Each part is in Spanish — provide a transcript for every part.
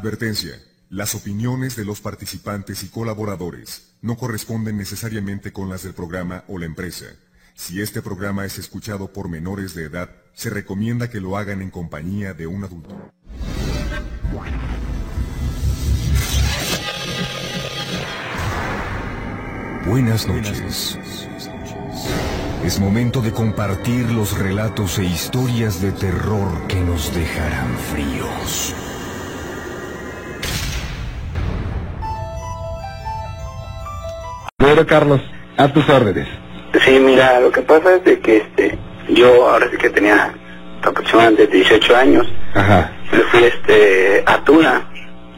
Advertencia. Las opiniones de los participantes y colaboradores no corresponden necesariamente con las del programa o la empresa. Si este programa es escuchado por menores de edad, se recomienda que lo hagan en compañía de un adulto. Buenas noches. Es momento de compartir los relatos e historias de terror que nos dejarán fríos. Carlos, a tus órdenes. Sí, mira, lo que pasa es de que este, yo ahora sí que tenía aproximadamente 18 años, Ajá, me fui este, a Tula.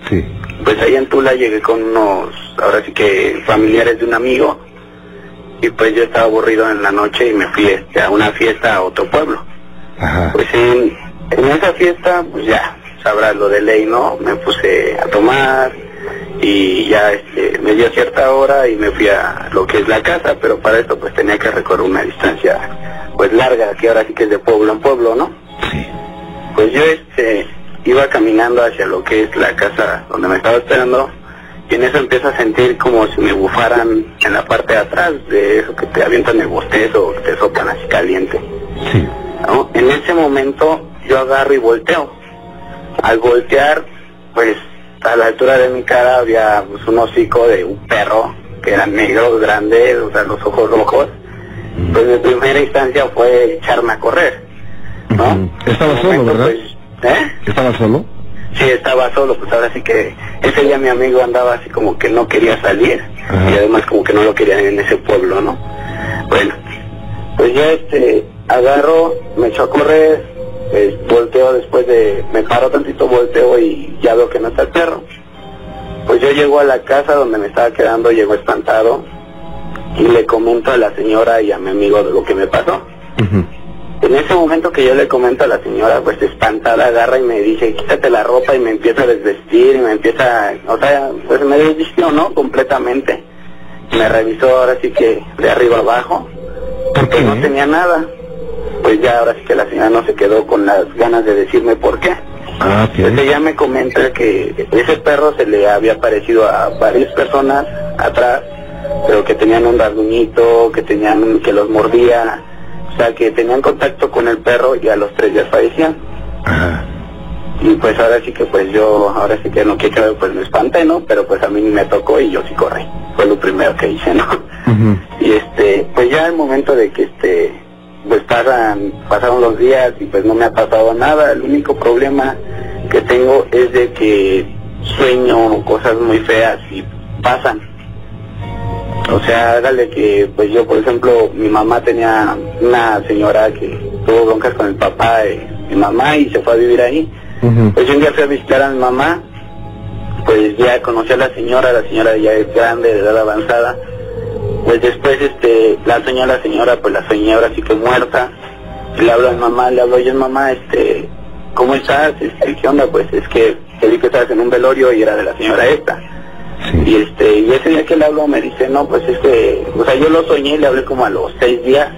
sí. Pues ahí en Tula llegué con unos, ahora sí que familiares de un amigo, y pues yo estaba aburrido en la noche y me fui este, a una fiesta a otro pueblo. Ajá. Pues en, en esa fiesta, pues ya, sabrás lo de ley, ¿no? Me puse a tomar y ya este, me dio cierta hora y me fui a lo que es la casa, pero para esto pues tenía que recorrer una distancia pues larga, que ahora sí que es de pueblo en pueblo, ¿no? Sí. Pues yo este iba caminando hacia lo que es la casa donde me estaba esperando y en eso empiezo a sentir como si me bufaran en la parte de atrás de eso que te avientan el bostezo o que te soplan así caliente. Sí. ¿no? En ese momento yo agarro y volteo. Al voltear, pues a la altura de mi cara había pues, un hocico de un perro que era negro, grande, o sea, los ojos rojos. Pues mi primera instancia fue echarme a correr, ¿no? Estaba solo, ¿verdad? pues, ¿Eh? ¿Estaba solo? Sí, estaba solo, pues ahora sí que ese día mi amigo andaba así como que no quería salir y además como que no lo querían en ese pueblo, ¿no? Bueno, pues ya este, agarro, me echo a correr, pues, volteo después de, me paro tantito, volteo y ya veo que no está el perro. Pues yo llego a la casa donde me estaba quedando, llego espantado y le comento a la señora y a mi amigo de lo que me pasó. En ese momento que yo le comento a la señora, pues espantada, agarra y me dice, quítate la ropa y me empieza a desvestir y me empieza, o sea, pues me desvistió, ¿no? Completamente. Me revisó ahora sí que de arriba abajo, ¿Por qué? pues no tenía nada. Pues ya ahora sí que la señora no se quedó con las ganas de decirme por qué. Ah, Pues ok. ella me comenta que ese perro se le había parecido a varias personas atrás, pero que tenían un rasguñito, que tenían, que los mordía, o sea, que tenían contacto con el perro y a los tres días fallecían. Ajá. Y pues ahora sí que pues yo, ahora sí que no quiero pues me espanté, ¿no? Pero pues a mí ni me tocó y yo sí corrí. Fue lo primero que hice, ¿no? Y este, pues ya el momento de que este, pues pasan, pasaron los días y pues no me ha pasado nada. El único problema que tengo es de que sueño cosas muy feas y pasan. O sea, hágale que, pues yo, por ejemplo, mi mamá tenía una señora que tuvo broncas con el papá de mi mamá y se fue a vivir ahí. Pues yo un día fui a visitar a mi mamá, pues ya conocí a la señora, la señora ya es grande, de edad avanzada. Pues después, este, la soñé a la señora, pues la soñé ahora sí que muerta. Le hablo a mi mamá, le hablo, oye mamá, este, ¿cómo estás? Este, ¿Qué onda? Pues es que te vi que estabas en un velorio y era de la señora esta. Y este, y ese día que le hablo me dice, no, pues es que, o sea, yo lo soñé y le hablé como a los seis días.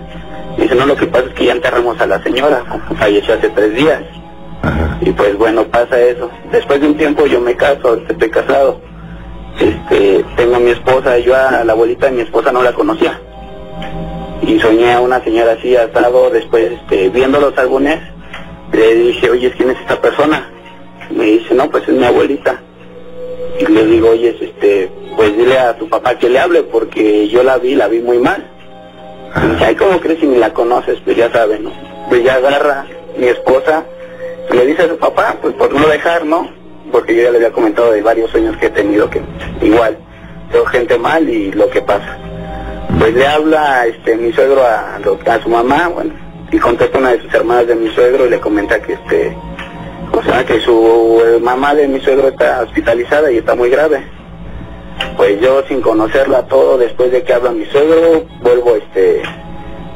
Dice, no, lo que pasa es que ya enterramos a la señora, falleció hace tres días. Ajá. Y pues bueno, pasa eso. Después de un tiempo yo me caso, estoy casado. Este, tengo a mi esposa, yo a la abuelita de mi esposa no la conocía. Y soñé a una señora así asado, después este, viendo los álbumes, le dije, oye, ¿quién es esta persona? Me dice, no, pues es mi abuelita. Y le digo, oye, este, pues dile a tu papá que le hable porque yo la vi, la vi muy mal. Y dice, ay, ¿cómo crees si ni la conoces? Pues ya saben, ¿no? Pues ya agarra mi esposa, le dice a su papá, pues por no dejar, ¿no? Porque yo ya le había comentado de varios sueños que he tenido que igual, veo gente mal y lo que pasa. Pues le habla este mi suegro a, a su mamá, bueno, y contesta una de sus hermanas de mi suegro y le comenta que este, o sea, que su eh, mamá de mi suegro está hospitalizada y está muy grave. Pues yo sin conocerla todo, después de que habla mi suegro, vuelvo este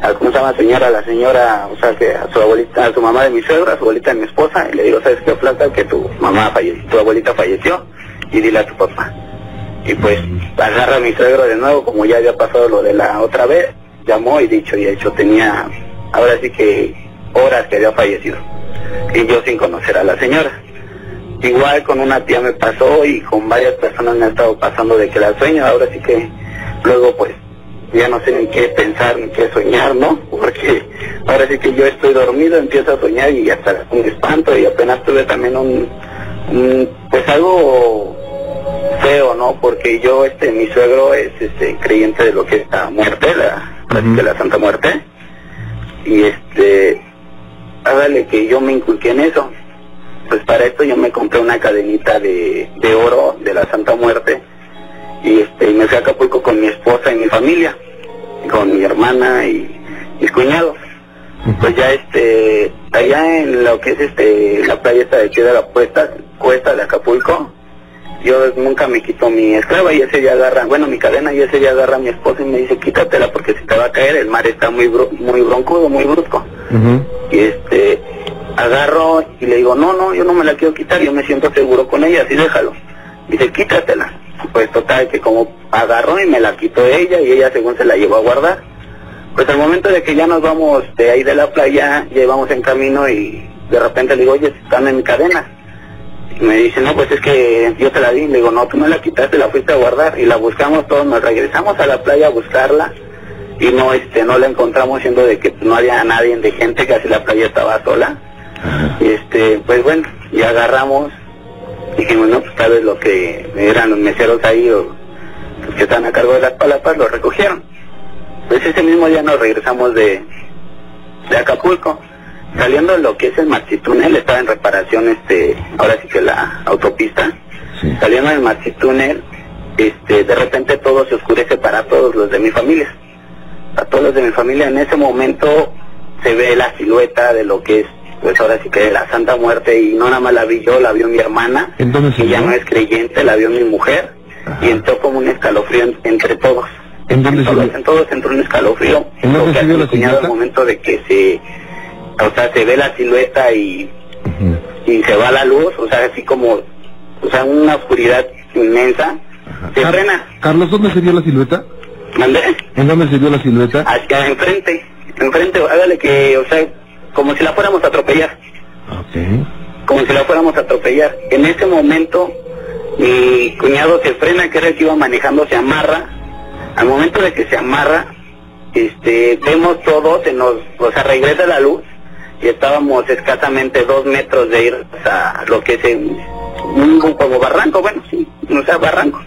a cómo se llama señora, la señora, o sea que a su abuelita, a su mamá de mi suegro, a su abuelita de mi esposa, y le digo, ¿sabes qué plata? Que tu mamá falleció, tu abuelita falleció, y dile a tu papá. Y pues agarra a mi suegro de nuevo, como ya había pasado lo de la otra vez, llamó y dicho y hecho tenía, ahora sí que horas que había fallecido. Y yo sin conocer a la señora. igual con una tía me pasó y con varias personas me ha estado pasando de que la sueño, ahora sí que luego pues ya no sé ni qué pensar ni qué soñar, ¿no? Porque ahora sí que yo estoy dormido, empiezo a soñar y hasta un espanto y apenas tuve también un, un pues algo feo, ¿no? Porque yo, este, mi suegro es este creyente de lo que es la muerte, la, Ujú. de la Santa Muerte. Y este, hágale que yo me inculqué en eso. Pues para esto yo me compré una cadenita de, de oro de la Santa Muerte y este y me fui a Acapulco con mi esposa y mi familia, con mi hermana y mis cuñados. Pues ya este, allá en lo que es este, la playa esta de Piedra Puesta, Cuesta de Acapulco, yo nunca me quito mi esclava y ese día agarra, bueno mi cadena y ese día agarra a mi esposa y me dice quítatela porque se te va a caer, el mar está muy bru- muy broncudo, muy brusco. Y este, agarro y le digo, no, no, yo no me la quiero quitar, yo me siento seguro con ella, así déjalo. Dice, quítatela. Pues total, que como agarró y me la quitó ella y ella según se la llevó a guardar. Pues al momento de que ya nos vamos de ahí de la playa, ya íbamos en camino y de repente le digo, oye, están en cadena. Y me dice, no, pues es que yo te la di. Le digo, no, tú me la quitaste, la fuiste a guardar. Y la buscamos todos, nos regresamos a la playa a buscarla y no este no la encontramos siendo de que no había nadie de gente casi la playa estaba sola Ajá. y este pues bueno y agarramos dijimos no pues tal vez lo que eran los meseros ahí o los que están a cargo de las palapas lo recogieron pues ese mismo día nos regresamos de de Acapulco. Saliendo de lo que es el maxitúnel estaba en reparación este ahora sí que la autopista. Sí. saliendo del maxitúnel este de repente todo se oscurece para todos los de mi familia. A todos los de mi familia en ese momento se ve la silueta de lo que es pues ahora sí que de la Santa Muerte y no nada más la vi yo, la vio mi hermana, ¿En dónde se que ya no es creyente, la vio mi mujer Ajá. y entró como un escalofrío en- entre todos. ¿En dónde se todos, vio? en todos entró un escalofrío. ¿En dónde se vio la silueta? al momento de que se, o sea, se ve la silueta y, y se va la luz, o sea, así como, o sea, una oscuridad inmensa, Ajá. se Car- frena. Carlos, ¿dónde se vio la silueta? ¿Mandé? ¿En dónde se vio la silueta? hacia enfrente, enfrente, hágale que, o sea, como si la fuéramos a atropellar, como si la fuéramos a atropellar. En ese momento, mi cuñado se frena, que era el que iba manejando, se amarra. Al momento de que se amarra, este, vemos todo, se nos, o sea, regresa la luz y estábamos escasamente dos metros de ir a lo que es un, como barranco, bueno, sí, o sea, barranco.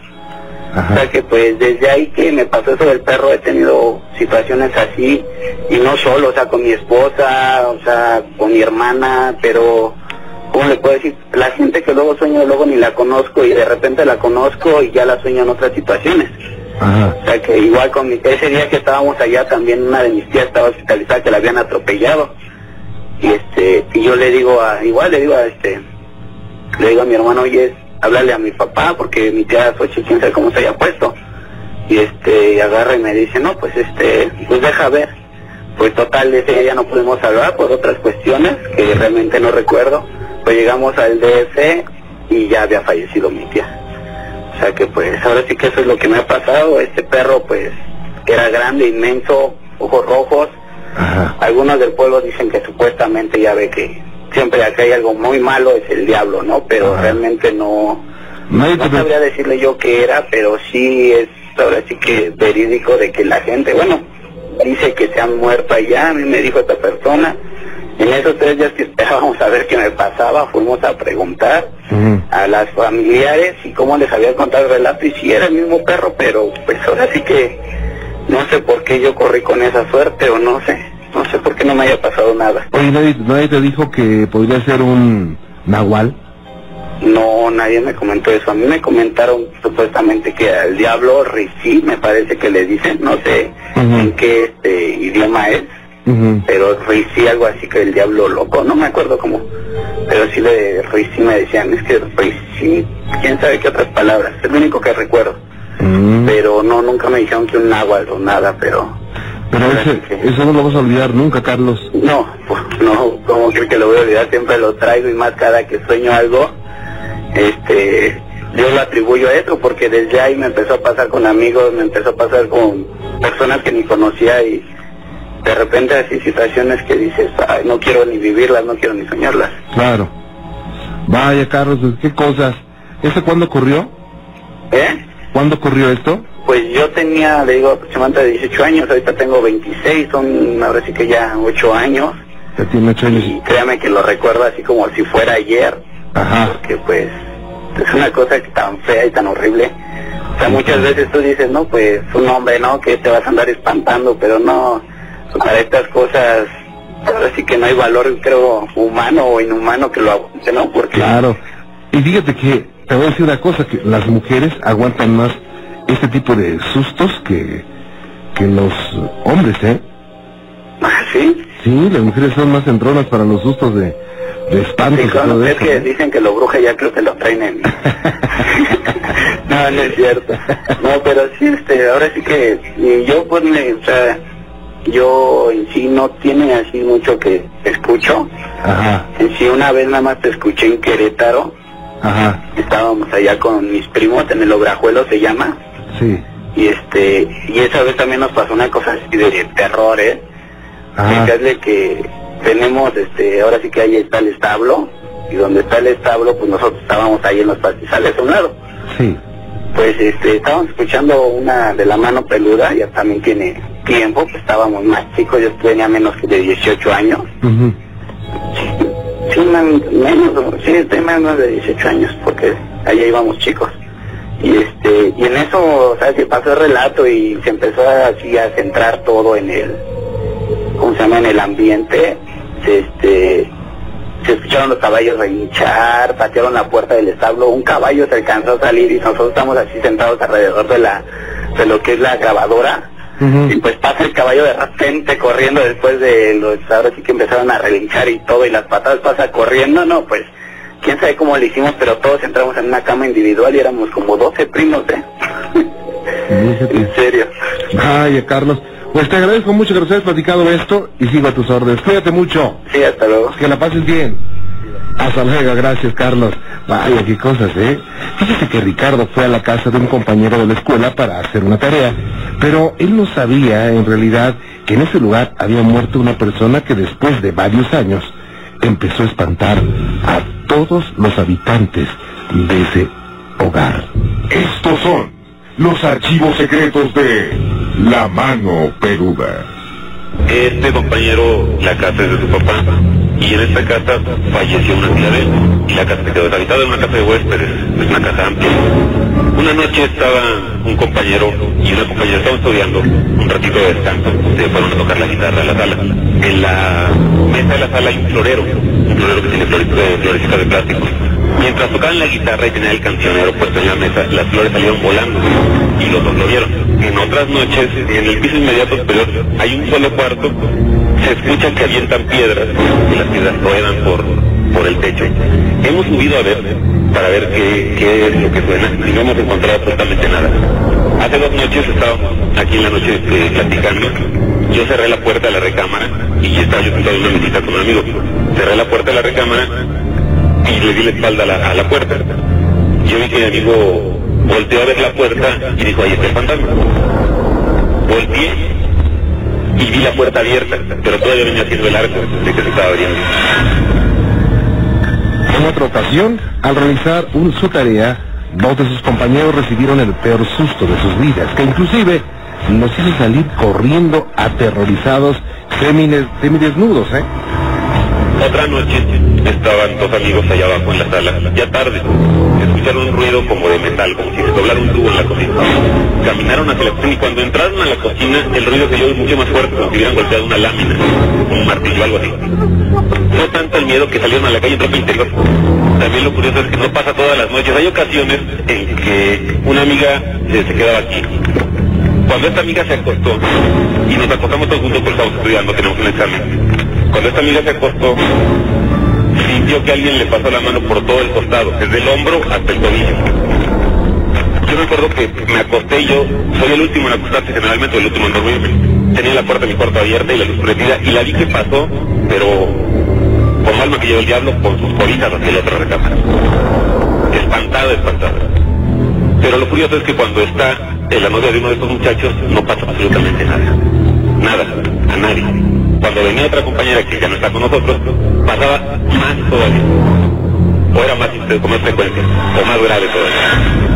O sea que pues desde ahí que me pasó eso del perro he tenido situaciones así y no solo, o sea, con mi esposa, o sea, con mi hermana, pero ¿cómo le puedo decir? La gente que luego sueño, luego ni la conozco y de repente la conozco y ya la sueño en otras situaciones. Ajá. O sea que igual con mi, ese día que estábamos allá también una de mis tías estaba hospitalizada que la habían atropellado y este y yo le digo a igual le digo a este le digo a mi hermano oye háblale a mi papá porque mi tía quién sabe cómo se haya puesto. Y este y agarra y me dice no pues este pues deja ver pues total ese día ya no pudimos hablar por otras cuestiones que realmente no recuerdo. Pues llegamos al DF y ya había fallecido mi tía. O sea que pues ahora sí que eso es lo que me ha pasado. Este perro pues que era grande inmenso ojos rojos. Ajá. algunos del pueblo dicen que supuestamente ya ve que siempre acá hay algo muy malo es el diablo no pero Ajá. realmente no no sabría decirle yo qué era, pero sí es ahora sí que verídico de que la gente, bueno, dice que se han muerto allá, a mí me dijo esta persona. En esos tres días que esperábamos a ver qué me pasaba, fuimos a preguntar a las familiares y cómo les había contado el relato y sí era el mismo perro, pero pues ahora sí que no sé por qué yo corrí con esa suerte o no sé, no sé por qué no me haya pasado nada. Oye, nadie, nadie te dijo que podría ser un nahual. No, nadie me comentó eso. A mí me comentaron supuestamente que al diablo Rishi, me parece que le dicen, no sé en qué este, idioma es, pero Rishi algo así que el diablo loco, no me acuerdo cómo, pero sí de Rishi me decían, es que Rishi, quién sabe qué otras palabras, es lo único que recuerdo, Mm. pero no, nunca me dijeron que un náhuatl o nada, pero Pero ese, eso no lo vas a olvidar nunca, Carlos. no, pues no, como creo que lo voy a olvidar, siempre lo traigo y más cada que sueño algo, este, yo lo atribuyo a eso porque desde ahí me empezó a pasar con amigos, me empezó a pasar con personas que ni conocía y de repente así situaciones que dices, ay, no quiero ni vivirlas, no quiero ni soñarlas. Claro. Vaya, Carlos, qué cosas. ¿Eso cuándo ocurrió? ¿Eh? ¿Cuándo ocurrió esto? Pues yo tenía, le digo, aproximadamente 18 años, ahorita tengo 26, son ahora sí que ya 8 años. Ya tiene ocho años. Y créame que lo recuerdo así como si fuera ayer, Ajá. porque pues es una cosa tan fea y tan horrible. O sea, muchas veces tú dices, no, pues un hombre, ¿no? Que te vas a andar espantando, pero no, para estas cosas, ahora sí que no hay valor, creo, humano o inhumano que lo aguante, ¿no? Porque Claro. Y fíjate que te voy a decir una cosa, que las mujeres aguantan más este tipo de sustos que, que los hombres, ¿eh? ¿Sí? Sí, las mujeres son más entronas para los sustos de, de espantos Sí, es eso. que ¿eh? dicen que lo bruja ya creo que lo traen en... no, no es cierto. No, pero sí, este, ahora sí que y yo pues me, o sea, yo en sí no tiene así mucho que escucho. Ajá, En sí una vez nada más te escuché en Querétaro, ajá, estábamos allá con mis primos en el Obrajuelo se llama, sí, y este, y esa vez también nos pasó una cosa así de terror, ¿eh? Fíjate que tenemos, este, ahora sí que ahí está el establo, y donde está el establo, pues nosotros estábamos ahí en los pastizales a un lado. sí, Pues este, estábamos escuchando una de la mano peluda, ya también tiene tiempo, pues estábamos más chicos, yo tenía menos que de 18 años. ujú, Sí, man- menos, sí, menos de 18 años, porque allá íbamos chicos. Y este, y en eso, o sea, que pasó el relato y se empezó así a centrar todo en el, ¿cómo se llama? En el ambiente, se, este, se escucharon los caballos relinchar, patearon la puerta del establo, un caballo se alcanzó a salir y nosotros estamos así sentados alrededor de la, de lo que es la grabadora. Y pues pasa el caballo de repente corriendo después de los, ahora sí que empezaron a relinchar y todo, y las patadas pasa corriendo, no, pues, quién sabe cómo lo hicimos, pero todos entramos en una cama individual y éramos como 12 primos, ¿eh? En serio. Vaya, Carlos. Pues te agradezco mucho que nos hayas platicado esto y sigo a tus órdenes. Cuídate mucho. Sí, hasta luego. Que la pases bien. Hasta luego, gracias Carlos. Vaya, qué cosas, ¿eh? Fíjese que Ricardo fue a la casa de un compañero de la escuela para hacer una tarea, pero él no sabía en realidad que en ese lugar había muerto una persona que después de varios años empezó a espantar a todos los habitantes de ese hogar. Estos son los archivos secretos de La Mano Peluda. Este compañero, la casa es de su papá, y en esta casa falleció una tía y la casa se quedó deshabitada, es una casa de huéspedes, es una casa amplia. Una noche estaba un compañero y una compañera estaban estudiando, un ratito de descanso, se fueron a tocar la guitarra a la sala. En la mesa de la sala hay un florero, que tiene florecitas de plástico. Mientras tocaban la guitarra y tenían el cancionero puesto en la mesa, las flores salieron volando y los dos lo vieron. En otras noches, en el piso inmediato superior, hay un solo cuarto, se escucha que avientan piedras y las piedras ruedan por, por el techo. Hemos subido a ver para ver qué, qué es lo que suena y no hemos encontrado absolutamente nada. Hace dos noches estábamos aquí en la noche eh, platicando. Yo cerré la puerta de la recámara y estaba yo sentado en una mesita con un amigo. Cerré la puerta de la recámara y le di la espalda a la, a la puerta. Yo vi que mi amigo volteó a ver la puerta y dijo, ahí está el fantasma. Volteé y vi la puerta abierta, pero todavía venía haciendo el arco de que se estaba abriendo. En otra ocasión, al realizar un, su tarea, dos de sus compañeros recibieron el peor susto de sus vidas, que inclusive los hizo salir corriendo aterrorizados, semines- semidesnudos, ¿eh? Otra noche estaban dos amigos allá abajo en la sala, ya tarde. Escucharon un ruido como de metal, como si se doblara un tubo en la cocina. Caminaron hacia la cocina y cuando entraron a la cocina, el ruido se oyó mucho más fuerte, como si hubieran golpeado una lámina, un martillo, algo así. Fue tanto el miedo que salieron a la calle en ropa interior. También lo curioso es que no pasa todas las noches. Hay ocasiones en que una amiga se quedaba aquí. Cuando esta amiga se acostó, y nos acostamos todos juntos porque estamos estudiando, tenemos un examen. Cuando esta amiga se acostó, sintió que alguien le pasó la mano por todo el costado, desde el hombro hasta el tobillo. Yo me acuerdo que me acosté y yo soy el último en acostarse generalmente, el último en dormirme. Tenía la puerta de mi cuarto abierta y la luz prendida y la vi que pasó, pero con alma que lleva el diablo, con sus cobijas hacia la otra recámara. Espantada, espantada. Pero lo curioso es que cuando está en la novia de uno de estos muchachos, no pasa absolutamente nada. Nada, a nadie. Cuando venía otra compañera que ya no está con nosotros, pasaba más todavía. o era más, con más frecuencia, o más grave todavía.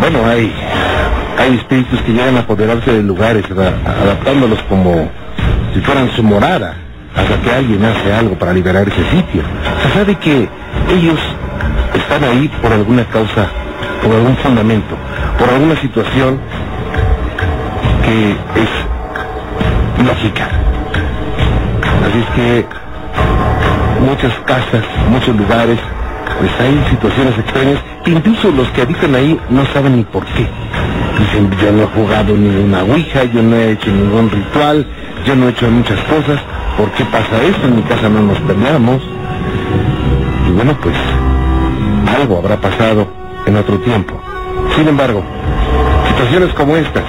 Bueno, hay, hay espíritus que llegan a apoderarse de lugares, adaptándolos como si fueran su morada, hasta que alguien hace algo para liberar ese sitio. Se sabe que ellos están ahí por alguna causa, por algún fundamento, por alguna situación que es lógica. Así es que muchas casas, muchos lugares, pues hay situaciones extrañas que incluso los que habitan ahí no saben ni por qué. Dicen, yo no he jugado ni una ouija, yo no he hecho ningún ritual, yo no he hecho muchas cosas, ¿por qué pasa esto? En mi casa no nos peleamos. Y bueno, pues algo habrá pasado en otro tiempo. Sin embargo, situaciones como estas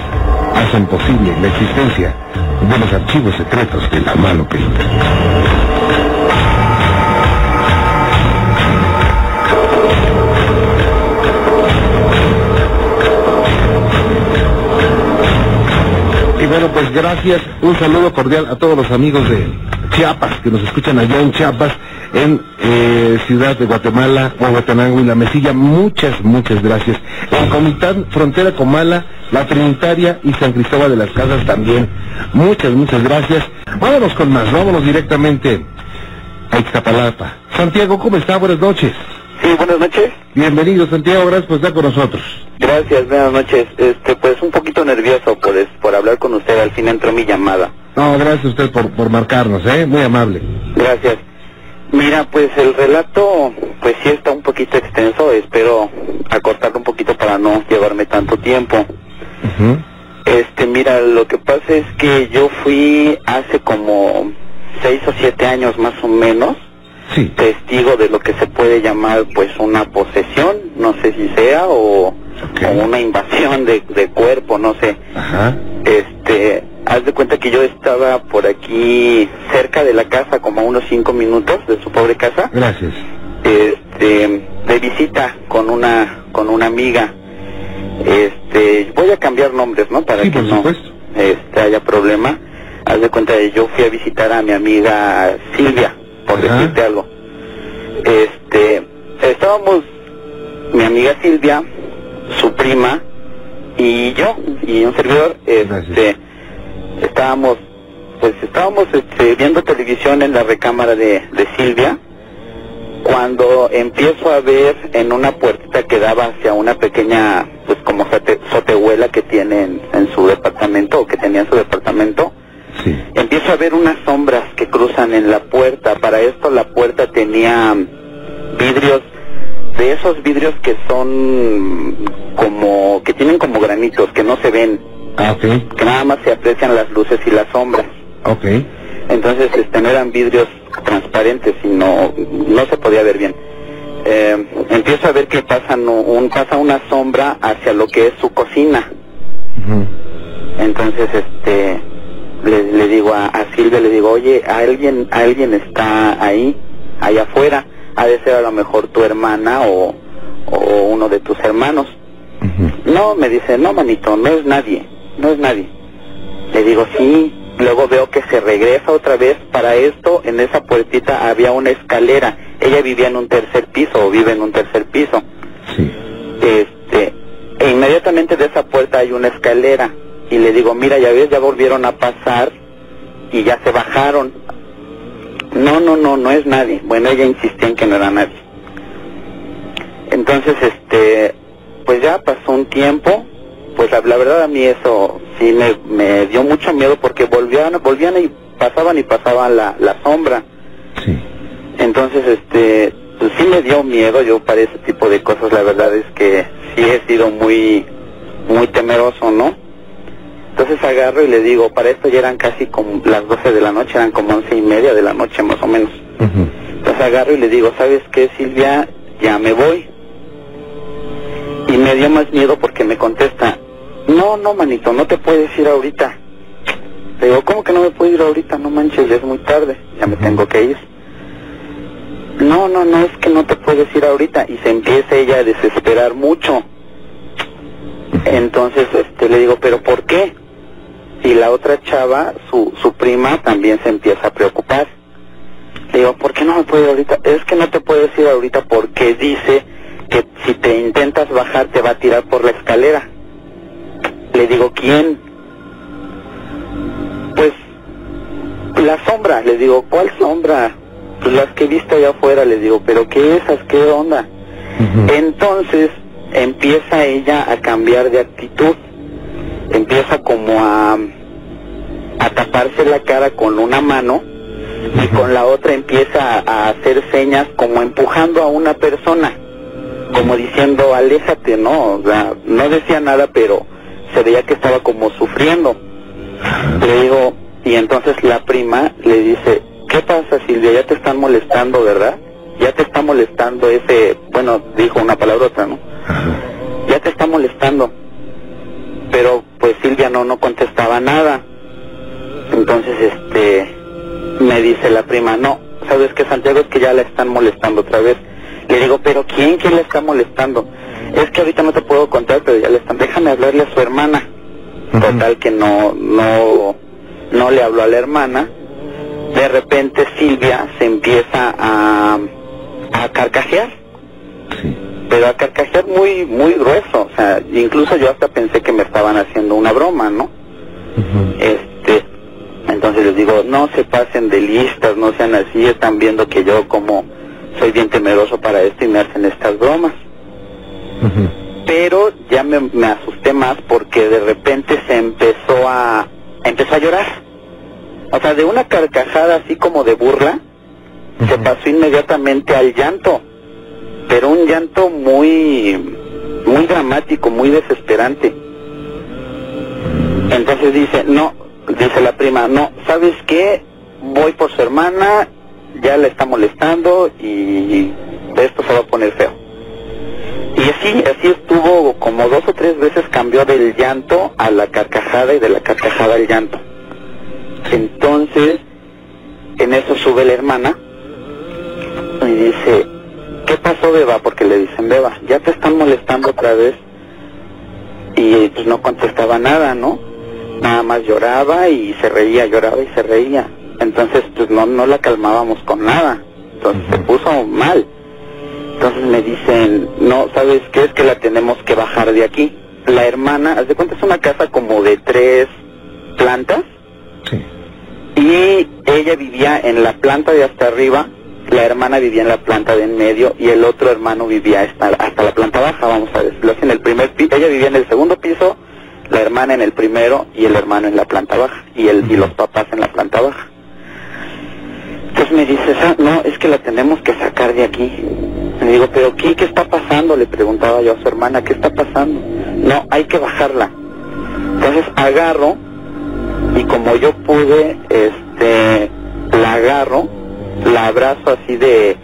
hacen posible la existencia de los archivos secretos de la mano. Y bueno, pues gracias, un saludo cordial a todos los amigos de Chiapas que nos escuchan allá en Chiapas, en eh, Ciudad de Guatemala, Huehuetenango y La Mesilla. Muchas, muchas gracias. En Comitán, frontera Comala, La Trinitaria y San Cristóbal de las Casas también. Muchas, muchas gracias. Vámonos con más, vámonos directamente a Ixtapalapa. Santiago, ¿cómo está? Buenas noches. Sí, buenas noches. Bienvenido, Santiago, gracias por estar con nosotros. Gracias, buenas noches. Este, pues un poquito nervioso por, por hablar con usted. Al fin entró mi llamada. No, gracias a usted por, por marcarnos, ¿eh? Muy amable. Gracias. Mira, pues el relato, pues sí está un poquito extenso. Espero acortarlo un poquito para no llevarme tanto tiempo. Ujú. Este, mira, lo que pasa es que yo fui hace como seis o siete años más o menos Sí. testigo de lo que se puede llamar pues una posesión, no sé si sea, o una invasión de, de cuerpo, no sé. Ajá. Este, haz de cuenta que yo estaba por aquí cerca de la casa, como a unos cinco minutos de su pobre casa, Gracias. este, de visita con una, con una amiga. Este, voy a cambiar nombres, ¿no? Para Sí, que por no este, haya problema. Haz de cuenta que yo fui a visitar a mi amiga Silvia, por Ajá. decirte algo. Este, estábamos mi amiga Silvia, su prima y yo y un servidor, este, Gracias. Estábamos, pues estábamos este, viendo televisión en la recámara de, de Silvia cuando empiezo a ver en una puertita que daba hacia una pequeña, pues como sote- sotehuela que tiene en, en su departamento o que tenía en su departamento, Sí. empiezo a ver unas sombras que cruzan en la puerta. Para esto la puerta tenía vidrios, de esos vidrios que son como, que tienen como granitos, que no se ven, Ah, ok. que nada más se aprecian las luces y las sombras. Ok. Entonces este, no eran vidrios transparentes y no, no se podía ver bien. Eh, empiezo a ver que pasan un, pasa una sombra hacia lo que es su cocina. Entonces, este, le, le digo a, a Silvia, le digo, oye, alguien, alguien está ahí, allá afuera, ha de ser a lo mejor tu hermana o, o uno de tus hermanos. No, me dice, no, manito, no es nadie, no es nadie. Le digo, sí, luego veo que se regresa otra vez. Para esto, en esa puertita había una escalera. Ella vivía en un tercer piso o vive en un tercer piso. Sí. Este, e inmediatamente de esa puerta hay una escalera. Y le digo, mira, ya ves, ya volvieron a pasar y ya se bajaron. No, no, no, no es nadie. Bueno, ella insistía en que no era nadie. Entonces, este, pues ya pasó un tiempo, pues la, la verdad a mí eso sí me, me dio mucho miedo porque volvían, volvían y pasaban y pasaban la, la sombra. Sí. Entonces, este, pues sí me dio miedo yo para ese tipo de cosas. La verdad es que sí he sido muy, muy temeroso, ¿no? Entonces agarro y le digo, para esto ya eran casi como las 12 de la noche, eran como once y media de la noche más o menos. Ujú. Entonces agarro y le digo, ¿sabes qué, Silvia? Ya me voy. Y me dio más miedo porque me contesta, no, no, manito, no te puedes ir ahorita. Le digo, ¿cómo que no me puedo ir ahorita? No manches, ya es muy tarde, ya me tengo que ir. No, no, no, es que no te puedes ir ahorita. Y se empieza ella a desesperar mucho. Entonces este, le digo, ¿pero por qué? Y la otra chava, su, su prima, también se empieza a preocupar. Le digo, ¿por qué no me puedo ir ahorita? Es que no te puedes ir ahorita porque dice que si te intentas bajar te va a tirar por la escalera. Le digo, ¿quién? Pues la sombra, le digo, ¿cuál sombra? Pues las que he visto allá afuera, le digo, ¿pero qué esas? ¿Qué onda? Entonces empieza ella a cambiar de actitud, empieza como a, a taparse la cara con una mano y con la otra empieza a hacer señas como empujando a una persona, como diciendo, aléjate, ¿no? O sea, no decía nada, pero se veía que estaba como sufriendo. Le digo, y entonces la prima le dice, ¿qué pasa Silvia? Ya te están molestando, ¿verdad? Ya te está molestando ese, bueno, dijo una palabrota, ¿no? Ya te está molestando. Pero pues Silvia no, no contestaba nada. Entonces, este, me dice la prima, no, ¿sabes qué, Santiago? Es que ya la están molestando otra vez. Le digo, ¿pero quién? ¿Quién la está molestando? Es que ahorita no te puedo contar, pero ya le están, déjame hablarle a su hermana. Total que no, no, no le habló a la hermana. De repente Silvia se empieza a, a carcajear. Pero a carcajear muy, muy grueso. O sea, incluso yo hasta pensé que me estaban haciendo una broma, ¿no? Este, entonces les digo, no se pasen de listas, no sean así, están viendo que yo como soy bien temeroso para esto y me hacen estas bromas. Pero ya me, me asusté más porque de repente se empezó a, empezó a llorar. O sea, de una carcajada así como de burla, se pasó inmediatamente al llanto. Pero un llanto muy, muy dramático, muy desesperante. Entonces dice, no, dice la prima, no, ¿sabes qué? Voy por su hermana, ya la está molestando y esto se va a poner feo. Y así, así estuvo como dos o tres veces cambió del llanto a la carcajada y de la carcajada al llanto. Entonces, en eso sube la hermana y dice, ¿qué pasó Beba? Porque le dicen, Beba, ya te están molestando otra vez. Y pues no contestaba nada, ¿no? Nada más lloraba y se reía, lloraba y se reía. Entonces, pues no, no la calmábamos con nada. Entonces se puso mal. Entonces me dicen, no, ¿sabes qué? Es que la tenemos que bajar de aquí. La hermana, haz de cuenta, es una casa como de tres plantas. Y ella vivía en la planta de hasta arriba, la hermana vivía en la planta de en medio y el otro hermano vivía hasta, hasta la planta baja, vamos a decirlo así, en el primer piso. Ella vivía en el segundo piso, la hermana en el primero y el hermano en la planta baja y, el, y los papás en la planta baja. Entonces me dice, "Ah, no, es que la tenemos que sacar de aquí. Le digo, pero ¿qué, ¿qué está pasando? Le preguntaba yo a su hermana, ¿qué está pasando? No, hay que bajarla. Entonces agarro y como yo pude, este, la agarro, la abrazo así de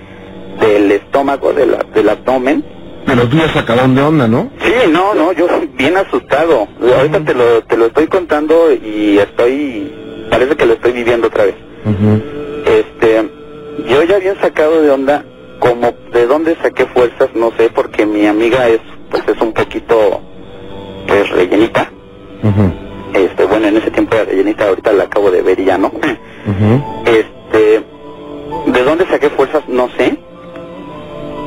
del estómago, de la- del abdomen. Pero tú ya sacaron de onda, ¿no? Sí, no, no, yo bien asustado. Ahorita te lo, te lo estoy contando y estoy, parece que lo estoy viviendo otra vez. Este, yo ya bien sacado de onda, como de dónde saqué fuerzas, no sé, porque mi amiga es, pues es un poquito, pues rellenita. Este, bueno, en ese tiempo era rellenita, ahorita la acabo de ver y ya no. Este, de dónde saqué fuerzas, no sé.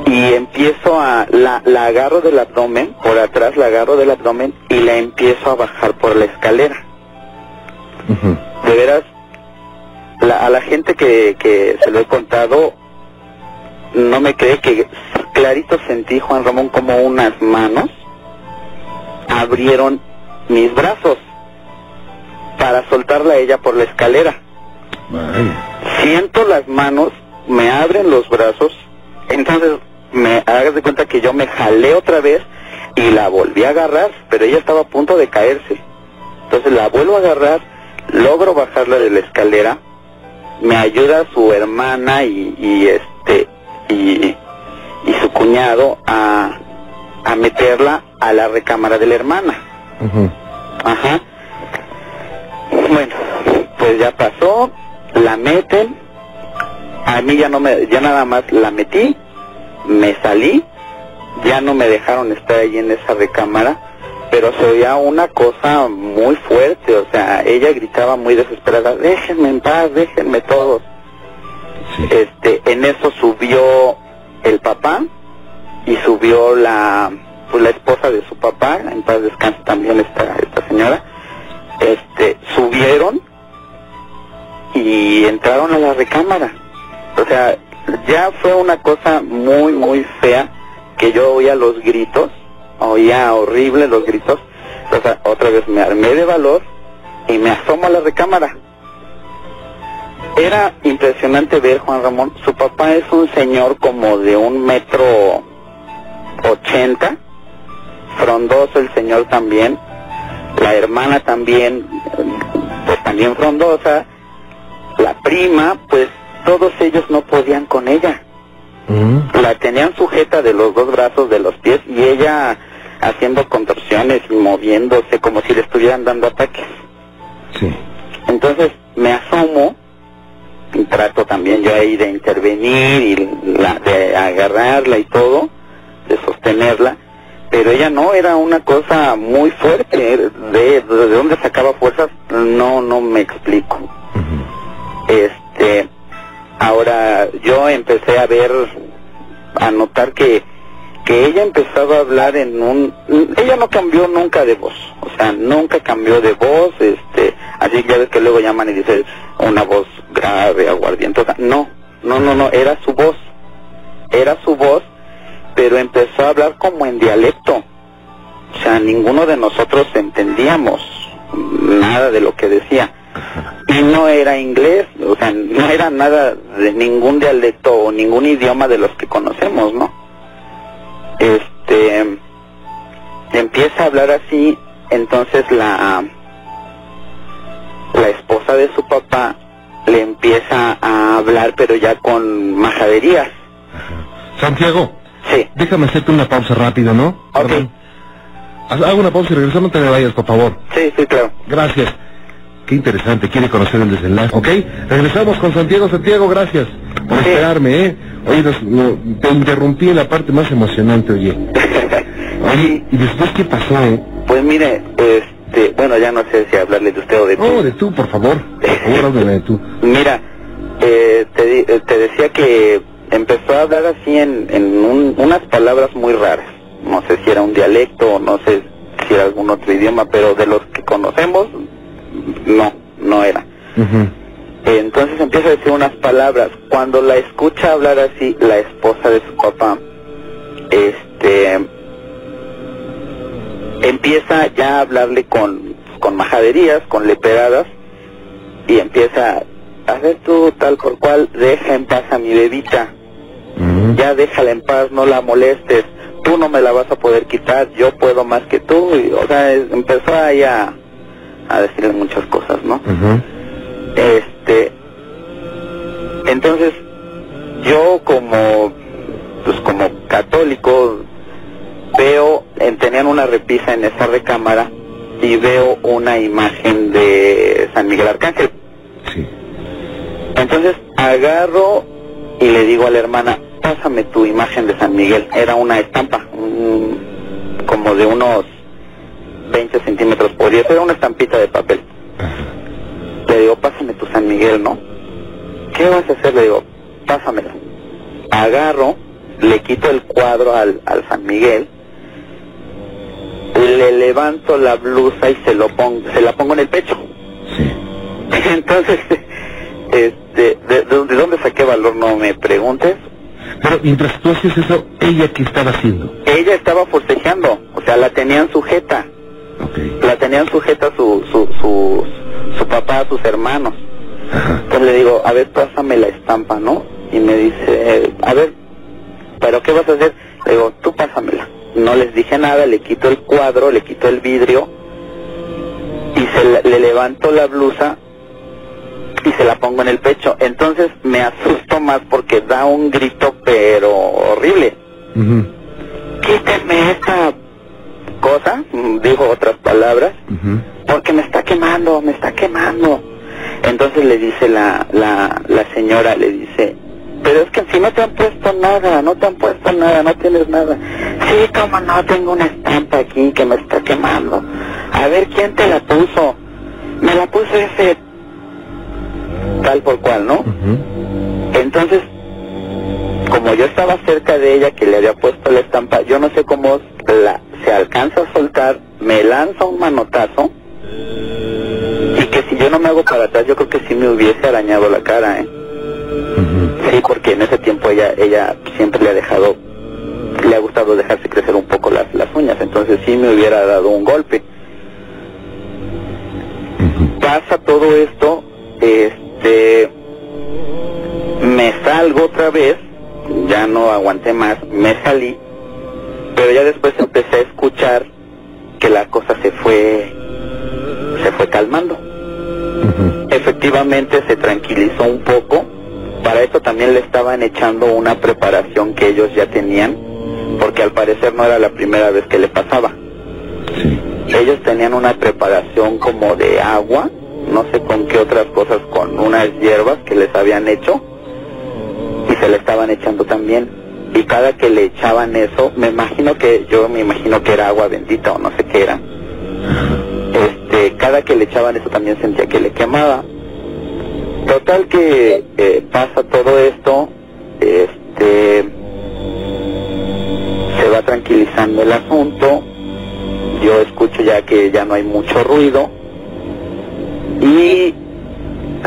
Y empiezo a, la, la agarro del abdomen, por atrás la agarro del abdomen y la empiezo a bajar por la escalera. De veras, la- a la gente que, que se lo he contado, no me cree que clarito sentí, Juan Ramón, como unas manos abrieron mis brazos para soltarla a ella por la escalera. Siento las manos, me abren los brazos, entonces me hagas de cuenta que yo me jalé otra vez y la volví a agarrar, pero ella estaba a punto de caerse. Entonces la vuelvo a agarrar, logro bajarla de la escalera, me ayuda su hermana y, y este y, y su cuñado a, a meterla a la recámara de la hermana. Ajá. Bueno, pues ya pasó, la meten, a mí ya no me, ya nada más la metí, me salí, ya no me dejaron estar ahí en esa recámara, pero se oía una cosa muy fuerte, o sea, ella gritaba muy desesperada, déjenme en paz, déjenme todos. Este, en eso subió el papá y subió la pues la esposa de su papá, en paz descanse también esta, esta señora, este, subieron y entraron a la recámara. O sea, ya fue una cosa muy, muy fea que yo oía los gritos, oía horrible los gritos. O sea, otra vez me armé de valor y me asomo a la recámara. Era impresionante ver Juan Ramón. Su papá es un señor como de un metro ochenta, frondoso el señor también, la hermana también, pues también frondosa, la prima, pues todos ellos no podían con ella. Mm. La tenían sujeta de los dos brazos de los pies y ella haciendo contorsiones y moviéndose como si le estuvieran dando ataques. Sí. Entonces me asomo trato también yo ahí de intervenir y la- de agarrarla y todo, de sostenerla, pero ella no, era una cosa muy fuerte, de, de dónde sacaba fuerzas, no, no me explico. Este, ahora yo empecé a ver, a notar que, que ella empezaba a hablar en un, ella no cambió nunca de voz, o sea, nunca cambió de voz, este, así que ya ves que luego llaman y dice una voz grave, aguardientosa, no, no, no, no, era su voz, era su voz, pero empezó a hablar como en dialecto, o sea, ninguno de nosotros entendíamos nada de lo que decía. Y no era inglés, o sea, no era nada de ningún dialecto o ningún idioma de los que conocemos, ¿no? Este empieza a hablar así, entonces la la esposa de su papá le empieza a hablar pero ya con majaderías. Santiago, Sí, déjame hacerte una pausa rápida, ¿no? Ok. Hago una pausa y regresamos, no te me vayas, por favor. sí, sí, claro. Gracias. Qué interesante, quiere conocer el desenlace. ¿Ok? Regresamos con Santiago. Santiago, gracias por Sí. esperarme, ¿eh? Oye, nos- no, te interrumpí en la parte más emocionante, oye. Oye, ¿y después qué pasó, eh? Pues mire, este, bueno, ya no sé si hablarle de usted o de tú. Oh, de tú, por favor. Tú. Mira, eh, te, eh, te decía que empezó a hablar así en, en un- unas palabras muy raras. No sé si era un dialecto o no sé si era algún otro idioma, pero de los que conocemos, no, no era. Entonces empieza a decir unas palabras. Cuando la escucha hablar así, la esposa de su papá, este, empieza ya a hablarle con, con majaderías, con leperadas, y empieza, a ver tú tal por cual, deja en paz a mi bebita, ya déjala en paz, no la molestes, tú no me la vas a poder quitar, yo puedo más que tú, y, o sea, es- empezó ahí a, a decirle muchas cosas, ¿no? Este, entonces, yo como, pues como católico, veo, en- tenían una repisa en esa recámara y veo una imagen de San Miguel Arcángel. Sí. Entonces agarro y le digo a la hermana, pásame tu imagen de San Miguel. Era una estampa, un- como de unos 20 centímetros por 10, era una estampita de papel. Le digo, pásame tu San Miguel, ¿no? ¿Qué vas a hacer? Le digo, pásamelo. Agarro, le quito el cuadro al, al San Miguel, levanto la blusa y se lo pongo, se la pongo en el pecho. Sí. Entonces, este, de, de- de dónde saqué valor? No me preguntes. Pero mientras tú hacías eso, ¿ella qué estaba haciendo? Ella estaba forcejeando, o sea, la tenían sujeta, Ok. la tenían sujeta su, su, su, su papá, sus hermanos. Ajá. Entonces le digo, a ver, pásame la estampa, ¿no? Y me dice, a ver, ¿pero qué vas a hacer? Le digo, tú pásamela. No les dije nada, le quito el cuadro, le quito el vidrio y se la- le levanto la blusa y se la pongo en el pecho. Entonces me asusto más porque da un grito pero horrible. Ujú. Quíteme esta cosa, dijo otras palabras, porque me está quemando, me está quemando. Entonces le dice la, la, la señora, le dice, pero es que si no te han puesto nada, no te han puesto nada, no tienes nada. Sí, como no, tengo una estampa aquí que me está quemando. A ver, ¿quién te la puso? Me la puso ese tal por cual, ¿no? Entonces, como yo estaba cerca de ella que le había puesto la estampa, yo no sé cómo la, se alcanza a soltar, me lanza un manotazo y que si yo no me hago para atrás, yo creo que sí me hubiese arañado la cara, ¿eh? Sí, porque en ese tiempo ella, ella siempre le ha dejado, le ha gustado dejarse crecer un poco las, las uñas, entonces sí me hubiera dado un golpe. Pasa todo esto, este, me salgo otra vez, ya no aguanté más, me salí, pero ya después empecé a escuchar que la cosa se fue, se fue calmando. Efectivamente se tranquilizó un poco, para eso también le estaban echando una preparación que ellos ya tenían, porque al parecer no era la primera vez que le pasaba. Ellos tenían una preparación como de agua, no sé con qué otras cosas, con unas hierbas que les habían hecho y se le estaban echando también. Y cada que le echaban eso, me imagino que, yo me imagino que era agua bendita o no sé qué era. Este, cada que le echaban eso también sentía que le quemaba. Total que eh, pasa todo esto, este, se va tranquilizando el asunto, yo escucho ya que ya no hay mucho ruido y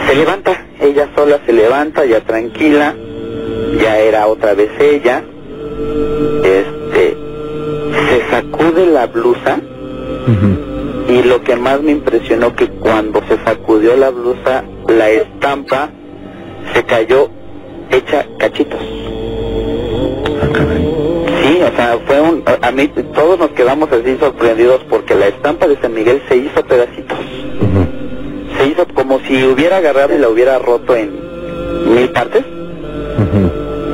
se levanta, ella sola se levanta, ya tranquila, ya era otra vez ella, este, se sacude la blusa y lo que más me impresionó que cuando se sacudió la blusa, la estampa se cayó hecha cachitos. Sí, o sea, fue un, a mí todos nos quedamos así sorprendidos porque la estampa de San Miguel se hizo pedacitos. Se hizo como si hubiera agarrado y la hubiera roto en mil partes.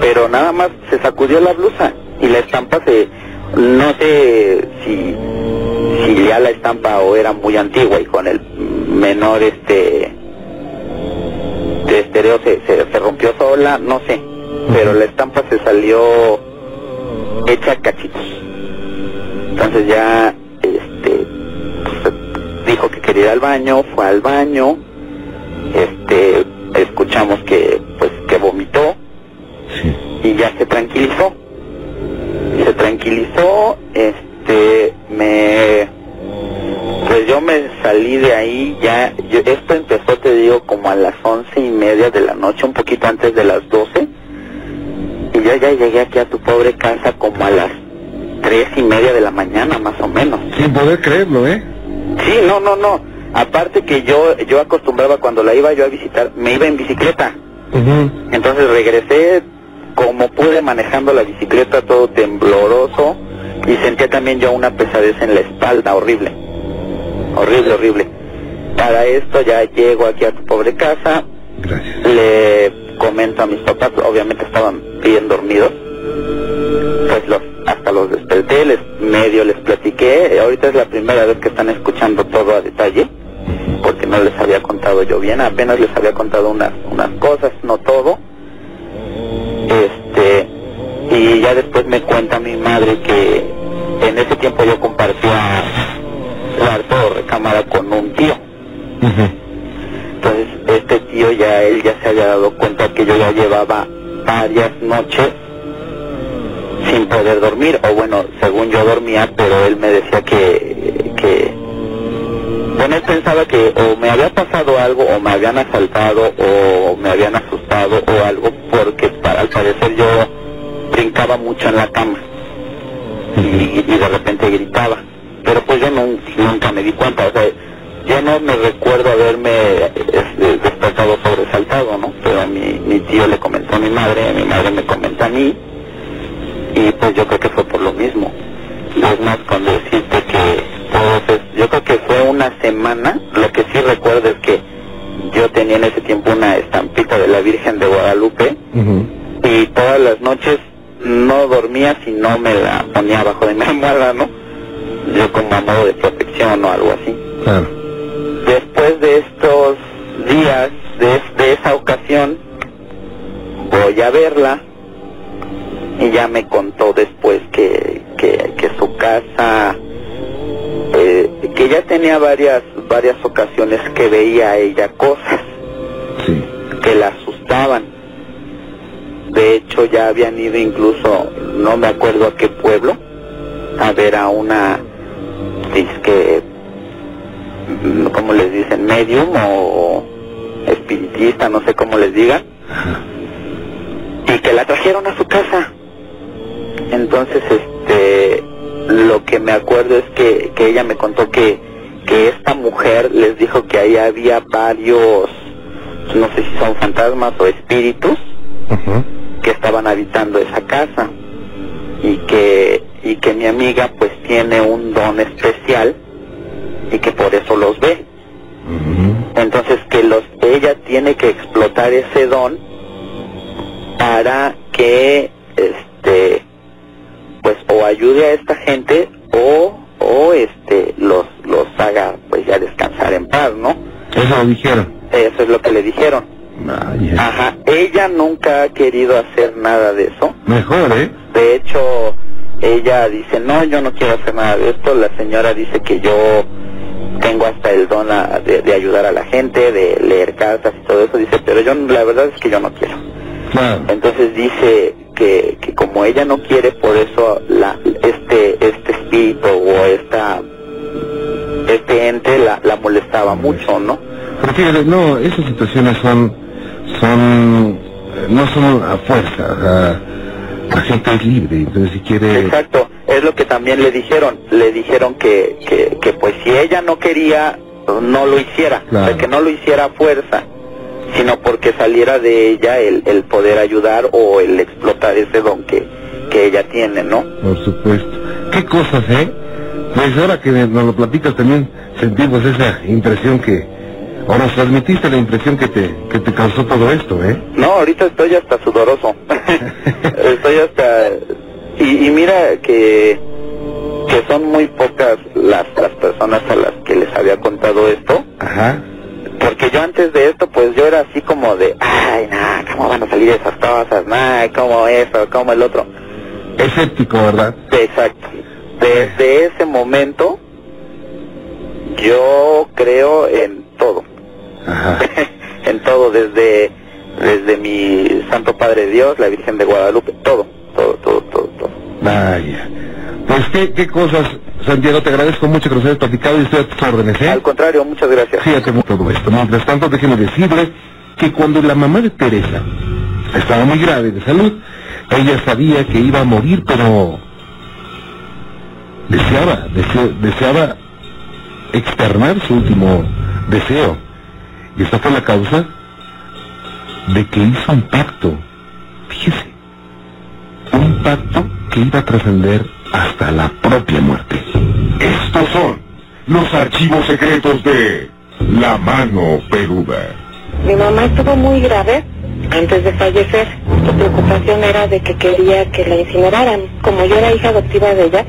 Pero nada más se sacudió la blusa y la estampa se, no sé si, si ya la estampa o era muy antigua y con el menor este de estereo se, se, se rompió sola, no sé, pero la estampa se salió hecha cachitos. Entonces ya este pues, dijo que quería ir al baño, fue al baño, este escuchamos que pues que vomitó y ya se tranquilizó. Se tranquilizó, este me pues yo me salí de ahí ya, yo, esto empezó te digo como a las once y media de la noche, un poquito antes de las doce y yo ya llegué aquí a tu pobre casa como a las tres y media de la mañana más o menos. Sin poder creerlo, ¿eh? Sí, no, no, no. Aparte que yo yo acostumbraba cuando la iba yo a visitar, me iba en bicicleta. Entonces regresé como pude manejando la bicicleta todo tembloroso y sentía también yo una pesadez en la espalda horrible. Horrible, horrible. Para esto ya llego aquí a tu pobre casa. Gracias. Le comento a mis papás, obviamente estaban bien dormidos. Pues los, hasta los desperté, les medio les platiqué. Ahorita es la primera vez que están escuchando todo a detalle, porque no les había contado yo bien, apenas les había contado unas, unas cosas, no todo. Este, y ya después me cuenta mi madre que en ese tiempo yo compartía cuarto o recámara con un tío. Entonces este tío ya él ya se había dado cuenta que yo ya llevaba varias noches sin poder dormir, o bueno, según yo dormía, pero él me decía que, que, bueno, él pensaba que o me había pasado algo, o me habían asaltado, o me habían asustado, o algo, porque para, al parecer yo brincaba mucho en la cama, y, y de repente gritaba, pero pues yo no, nunca me di cuenta, o sea, yo no me recuerdo haberme este, despertado sobresaltado, ¿no? Pero mi, mi tío le comentó a mi madre, mi madre me comenta a mí, y pues yo creo que fue por lo mismo. Y es más con decirte que pues, yo creo que fue una semana, lo que sí recuerdo es que yo tenía en ese tiempo una estampita de la Virgen de Guadalupe y todas las noches no dormía si no me la ponía abajo de mi almohada, ¿no? Yo como a modo de protección o algo así. Claro. Después de estos días, de, de esa ocasión, voy a verla y ya me contó después que, que, que su casa, eh, que ya tenía varias, varias ocasiones que veía a ella cosas Sí. que la asustaban. hecho ya habían ido incluso, no me acuerdo a qué pueblo, a ver a una, que, ¿cómo les dicen? Medium o espiritista, no sé cómo les digan. Y que la trajeron a su casa. Entonces, este, lo que me acuerdo es que, que ella me contó que, que esta mujer les dijo que ahí había varios, no sé si son fantasmas o espíritus, que estaban habitando esa casa y que y que mi amiga pues tiene un don especial y que por eso los ve. Entonces que los ella tiene que explotar ese don para que este pues o ayude a esta gente o o este los los haga pues ya descansar en paz, ¿no? Eso lo dijeron. Eso es lo que le dijeron. Ajá, ella nunca ha querido hacer nada de eso. Mejor, ¿eh? De hecho, ella dice, no, yo no quiero hacer nada de esto. La señora dice que yo tengo hasta el don de, ayudar a la gente, de leer cartas y todo eso. Dice, pero yo la verdad es que yo no quiero. Entonces dice que, que como ella no quiere, por eso la, este, este espíritu o esta, este ente la, la molestaba mucho, ¿no? Pero no, esas situaciones son son no son a fuerza, gente es libre, entonces si quiere... Exacto, es lo que también le dijeron, le dijeron que, que, que pues si ella no quería, no lo hiciera, que no lo hiciera a fuerza, sino porque saliera de ella el, el poder ayudar o el explotar ese don que, que ella tiene, ¿no? Por supuesto. ¿Qué cosas, eh? Pues ahora que nos lo platicas también sentimos esa impresión que ¿O nos transmitiste la impresión que te, que te causó todo esto, eh? No, ahorita estoy hasta sudoroso. estoy hasta... Y, mira que, que son muy pocas las, las personas a las que les había contado esto. Ajá. Porque yo antes de esto, pues yo era así como de, ay, nada, ¿cómo van a salir esas cosas? Nada, ¿cómo eso? ¿Cómo el otro? Escéptico, ¿verdad? Exacto. Desde ese momento, yo creo en todo. en todo, desde, desde mi Santo Padre Dios, la Virgen de Guadalupe, todo, todo, todo, todo, todo. Vaya. Pues qué, qué cosas, Santiago, te agradezco mucho que nos hayas platicado y estoy a tus órdenes, ¿eh? Al contrario, muchas gracias. Fíjate todo esto. Mientras tanto, déjeme decirle que cuando la mamá de Teresa estaba muy grave de salud, ella sabía que iba a morir, pero deseaba, deseaba externar su último deseo. Y esta fue la causa de que hizo un pacto, fíjese, un pacto que iba a trascender hasta la propia muerte. Estos son los archivos secretos de La Mano Peluda. Mi mamá estuvo muy grave antes de fallecer. Su preocupación era de que quería que la incineraran. Como yo era hija adoptiva de ella,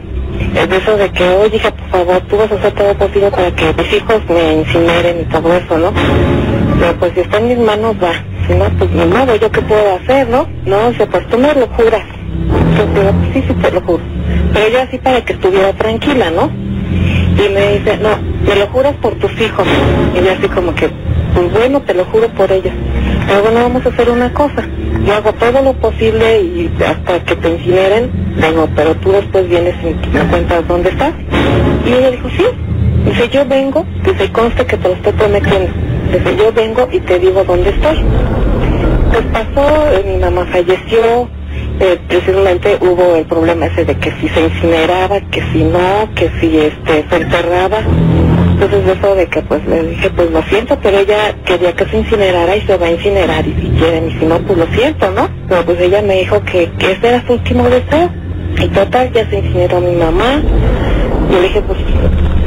es eso de que, oye, hija, por favor, tú vas a hacer todo posible para que mis hijos me incineren y todo eso, ¿no? Pero pues si está en mis manos, va. Si no, pues ni modo, ¿yo qué puedo hacer, no? No, dice, pues tú me lo juras. Yo digo, pues sí, sí te lo juro. Pero yo así para que estuviera tranquila, ¿no? Y me dice, no, me lo juras por tus hijos. Y yo así como que, pues bueno, te lo juro por ellos. Pero bueno, vamos a hacer una cosa. Yo hago todo lo posible y hasta que te incineren, vengo, pero tú después vienes y me cuentas dónde estás. Y ella dijo, sí. Dice, yo vengo, dice, conste que te lo estoy prometiendo. Dice, yo vengo y te digo dónde estoy. Pues pasó, eh, mi mamá falleció, eh, precisamente hubo el problema ese de que si se incineraba, que si no, que si este se enterraba. Entonces eso de que pues le dije, pues lo siento, pero ella quería que se incinerara y se va a incinerar y si quieren y si no, pues lo siento, ¿no? Pero pues ella me dijo que, que ese era su último deseo. Y total, ya se incineró mi mamá. Y le dije, pues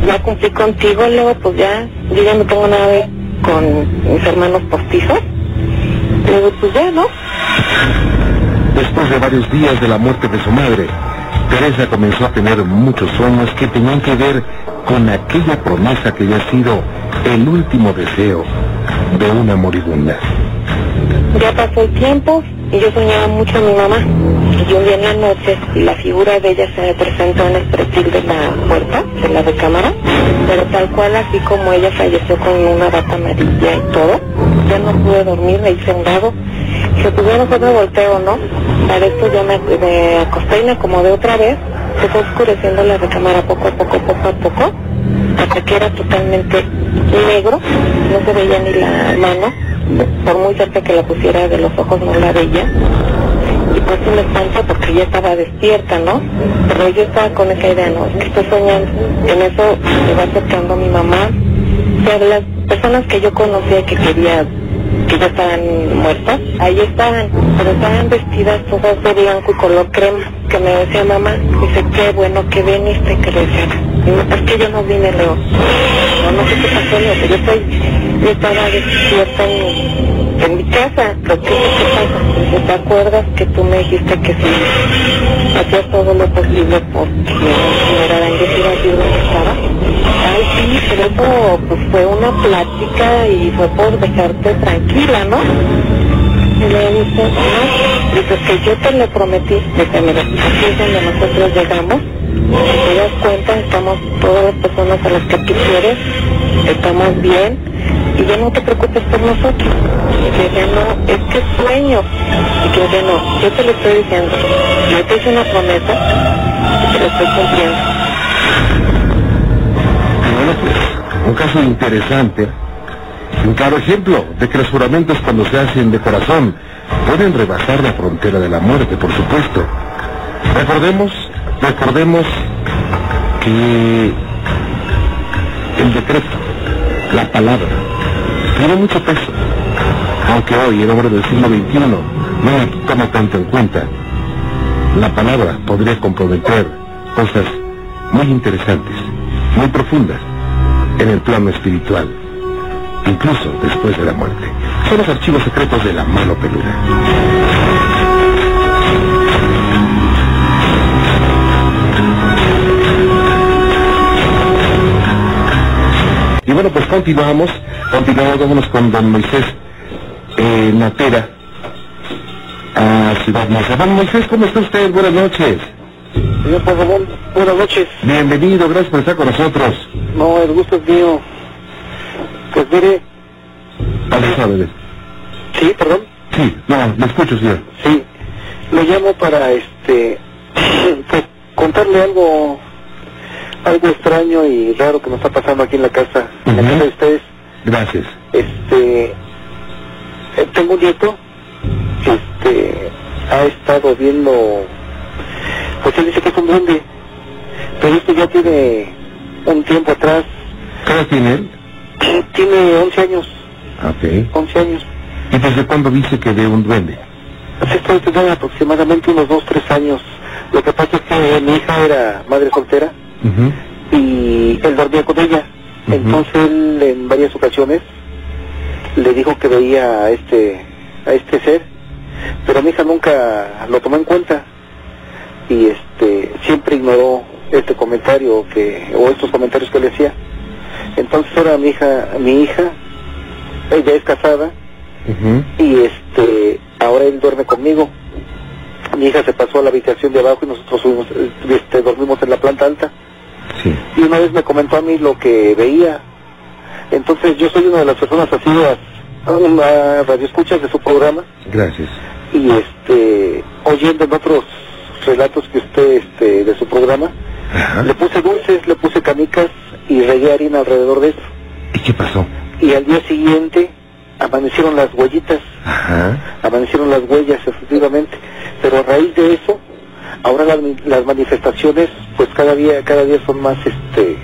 ya cumplí contigo, luego pues ya, yo ya no tengo nada con mis hermanos postizos. Luego pues ya, ¿no? Después de varios días de la muerte de su madre, Teresa comenzó a tener muchos sueños que tenían que ver con aquella promesa que había sido el último deseo de una moribunda. Ya pasó el tiempo y yo soñaba mucho a mi mamá. Y un día en la noche la figura de ella se me presentó en el perfil de la puerta, de la recámara, pero tal cual así como ella falleció con una bata amarilla y todo, ya no pude dormir, me hice un lado. Tuviera pues me volteo, ¿no? Para esto yo me, me acosté y me acomodé otra vez. Se fue oscureciendo la recámara poco a poco, poco a poco, hasta que era totalmente negro. No se veía ni la mano. Por muy cerca que la pusiera de los ojos no la veía. Y pues sí me espanta porque ya estaba despierta, ¿no? Pero yo estaba con esa idea, ¿no? Estoy soñando. En eso se va acercando mi mamá. O sea, las personas que yo conocía que quería que ya estaban muertas, ahí estaban, pero estaban vestidas todas de blanco y color crema, que me decía mamá, dice, qué bueno que viniste, que le decía, "No, es que yo no vine, Leo, no, no sé qué pasó, Leo, pero yo estoy, yo estaba despierta en, en mi casa, que ¿qué pasa? Dice, ¿te acuerdas que tú me dijiste que si hacías todo lo posible porque señora Arangues iba a decir dónde estaba? Sí, pero eso pues, fue una plática y fue por dejarte tranquila, ¿no? Y le dice, no, dice que yo te lo prometí, dice, mira, aquí es donde nosotros llegamos, te das cuenta, estamos todas las personas a las que tú quieres, estamos bien, y ya no te preocupes por nosotros. Y que ya no, es que sueño, y que ya no, yo te lo estoy diciendo, yo te hice una promesa, y te la estoy cumpliendo. Un caso interesante. Un claro ejemplo de que los juramentos cuando se hacen de corazón pueden rebasar la frontera de la muerte, por supuesto. Recordemos, recordemos que el decreto, la palabra, tiene mucho peso. Aunque hoy el hombre del siglo XXI no la toma tanto en cuenta, la palabra podría comprometer cosas muy interesantes, muy profundas en el plano espiritual, incluso después de la muerte. Son los archivos secretos de la mano peluda. Y bueno, pues continuamos, continuamos, vámonos con don Moisés eh, Natera a Ciudad Mesa. Don Moisés, ¿cómo está usted? Buenas noches. Señor Pagabón, buenas noches. Bienvenido, gracias por estar con nosotros. No, el gusto es mío. Pues mire, Vamos sí, perdón, Sí, no, me escucho, señor. sí, le llamo para, este, pues, contarle algo, algo extraño y raro que nos está pasando aquí en la casa, en la Ujú. casa de ustedes. Gracias. Este, eh, tengo un nieto, este, ha estado viendo, pues él dice que es un duende, pero esto ya tiene un tiempo atrás, ¿Qué edad tiene él? tiene 11 años, Ok. 11 años. ¿Y desde cuándo dice que ve un duende? Pues esto debe tener aproximadamente unos 2, 3 años. Lo que pasa es que mi hija era madre soltera Ujú. y él dormía con ella. Entonces él en varias ocasiones le dijo que veía a este, a este ser, pero mi hija nunca lo tomó en cuenta y este siempre ignoró este comentario que o estos comentarios que le hacía. Entonces ahora mi hija, mi hija, ella es casada y este ahora él duerme conmigo mi hija se pasó a la habitación de abajo y nosotros subimos, este, dormimos en la planta alta Sí. y una vez me comentó a mí lo que veía entonces yo soy una de las personas asiduas a una radioescuchas de su programa Gracias. y este oyendo en otros relatos que usted este de su programa Ajá. le puse dulces le puse canicas y regué harina alrededor de eso ¿Y qué pasó? y al día siguiente amanecieron las huellitas Ajá. amanecieron las huellas efectivamente pero a raíz de eso ahora las, las manifestaciones pues cada día cada día son más este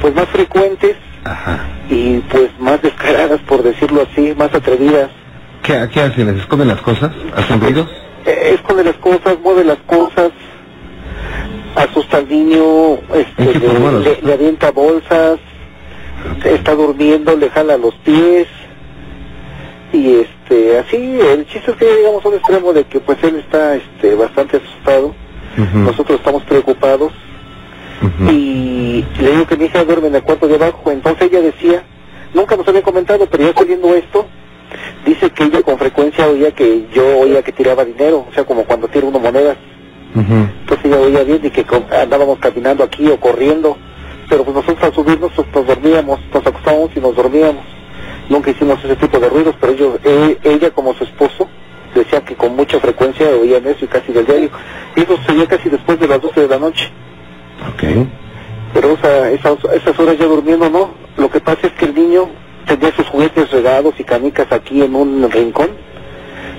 pues más frecuentes Ajá. y pues más descaradas por decirlo así más atrevidas ¿Qué, qué hacen? ¿Les esconden las cosas? ¿Hacen ruidos? Eh, esconde las cosas mueve las cosas asusta al niño este, ¿En qué forma le, le- avienta bolsas está durmiendo le jala los pies y este así el chiste es que llegamos a un extremo de que pues él está este bastante asustado nosotros estamos preocupados y le digo que mi hija duerme en el cuarto de abajo entonces ella decía nunca nos había comentado pero ya saliendo esto dice que ella con frecuencia oía que yo oía que tiraba dinero o sea como cuando tira uno monedas Ujú. entonces ella oía bien y que andábamos caminando aquí o corriendo pero pues nosotros al subirnos pues, nos dormíamos nos acostábamos y nos dormíamos nunca hicimos ese tipo de ruidos pero ellos, e- ella como su esposo decía que con mucha frecuencia oían eso y casi del diario. Y eso sucedía casi después de las 12 de la noche. Pero o sea, esas, esas horas ya durmiendo no. Lo que pasa es que el niño tenía sus juguetes regados y canicas aquí en un rincón.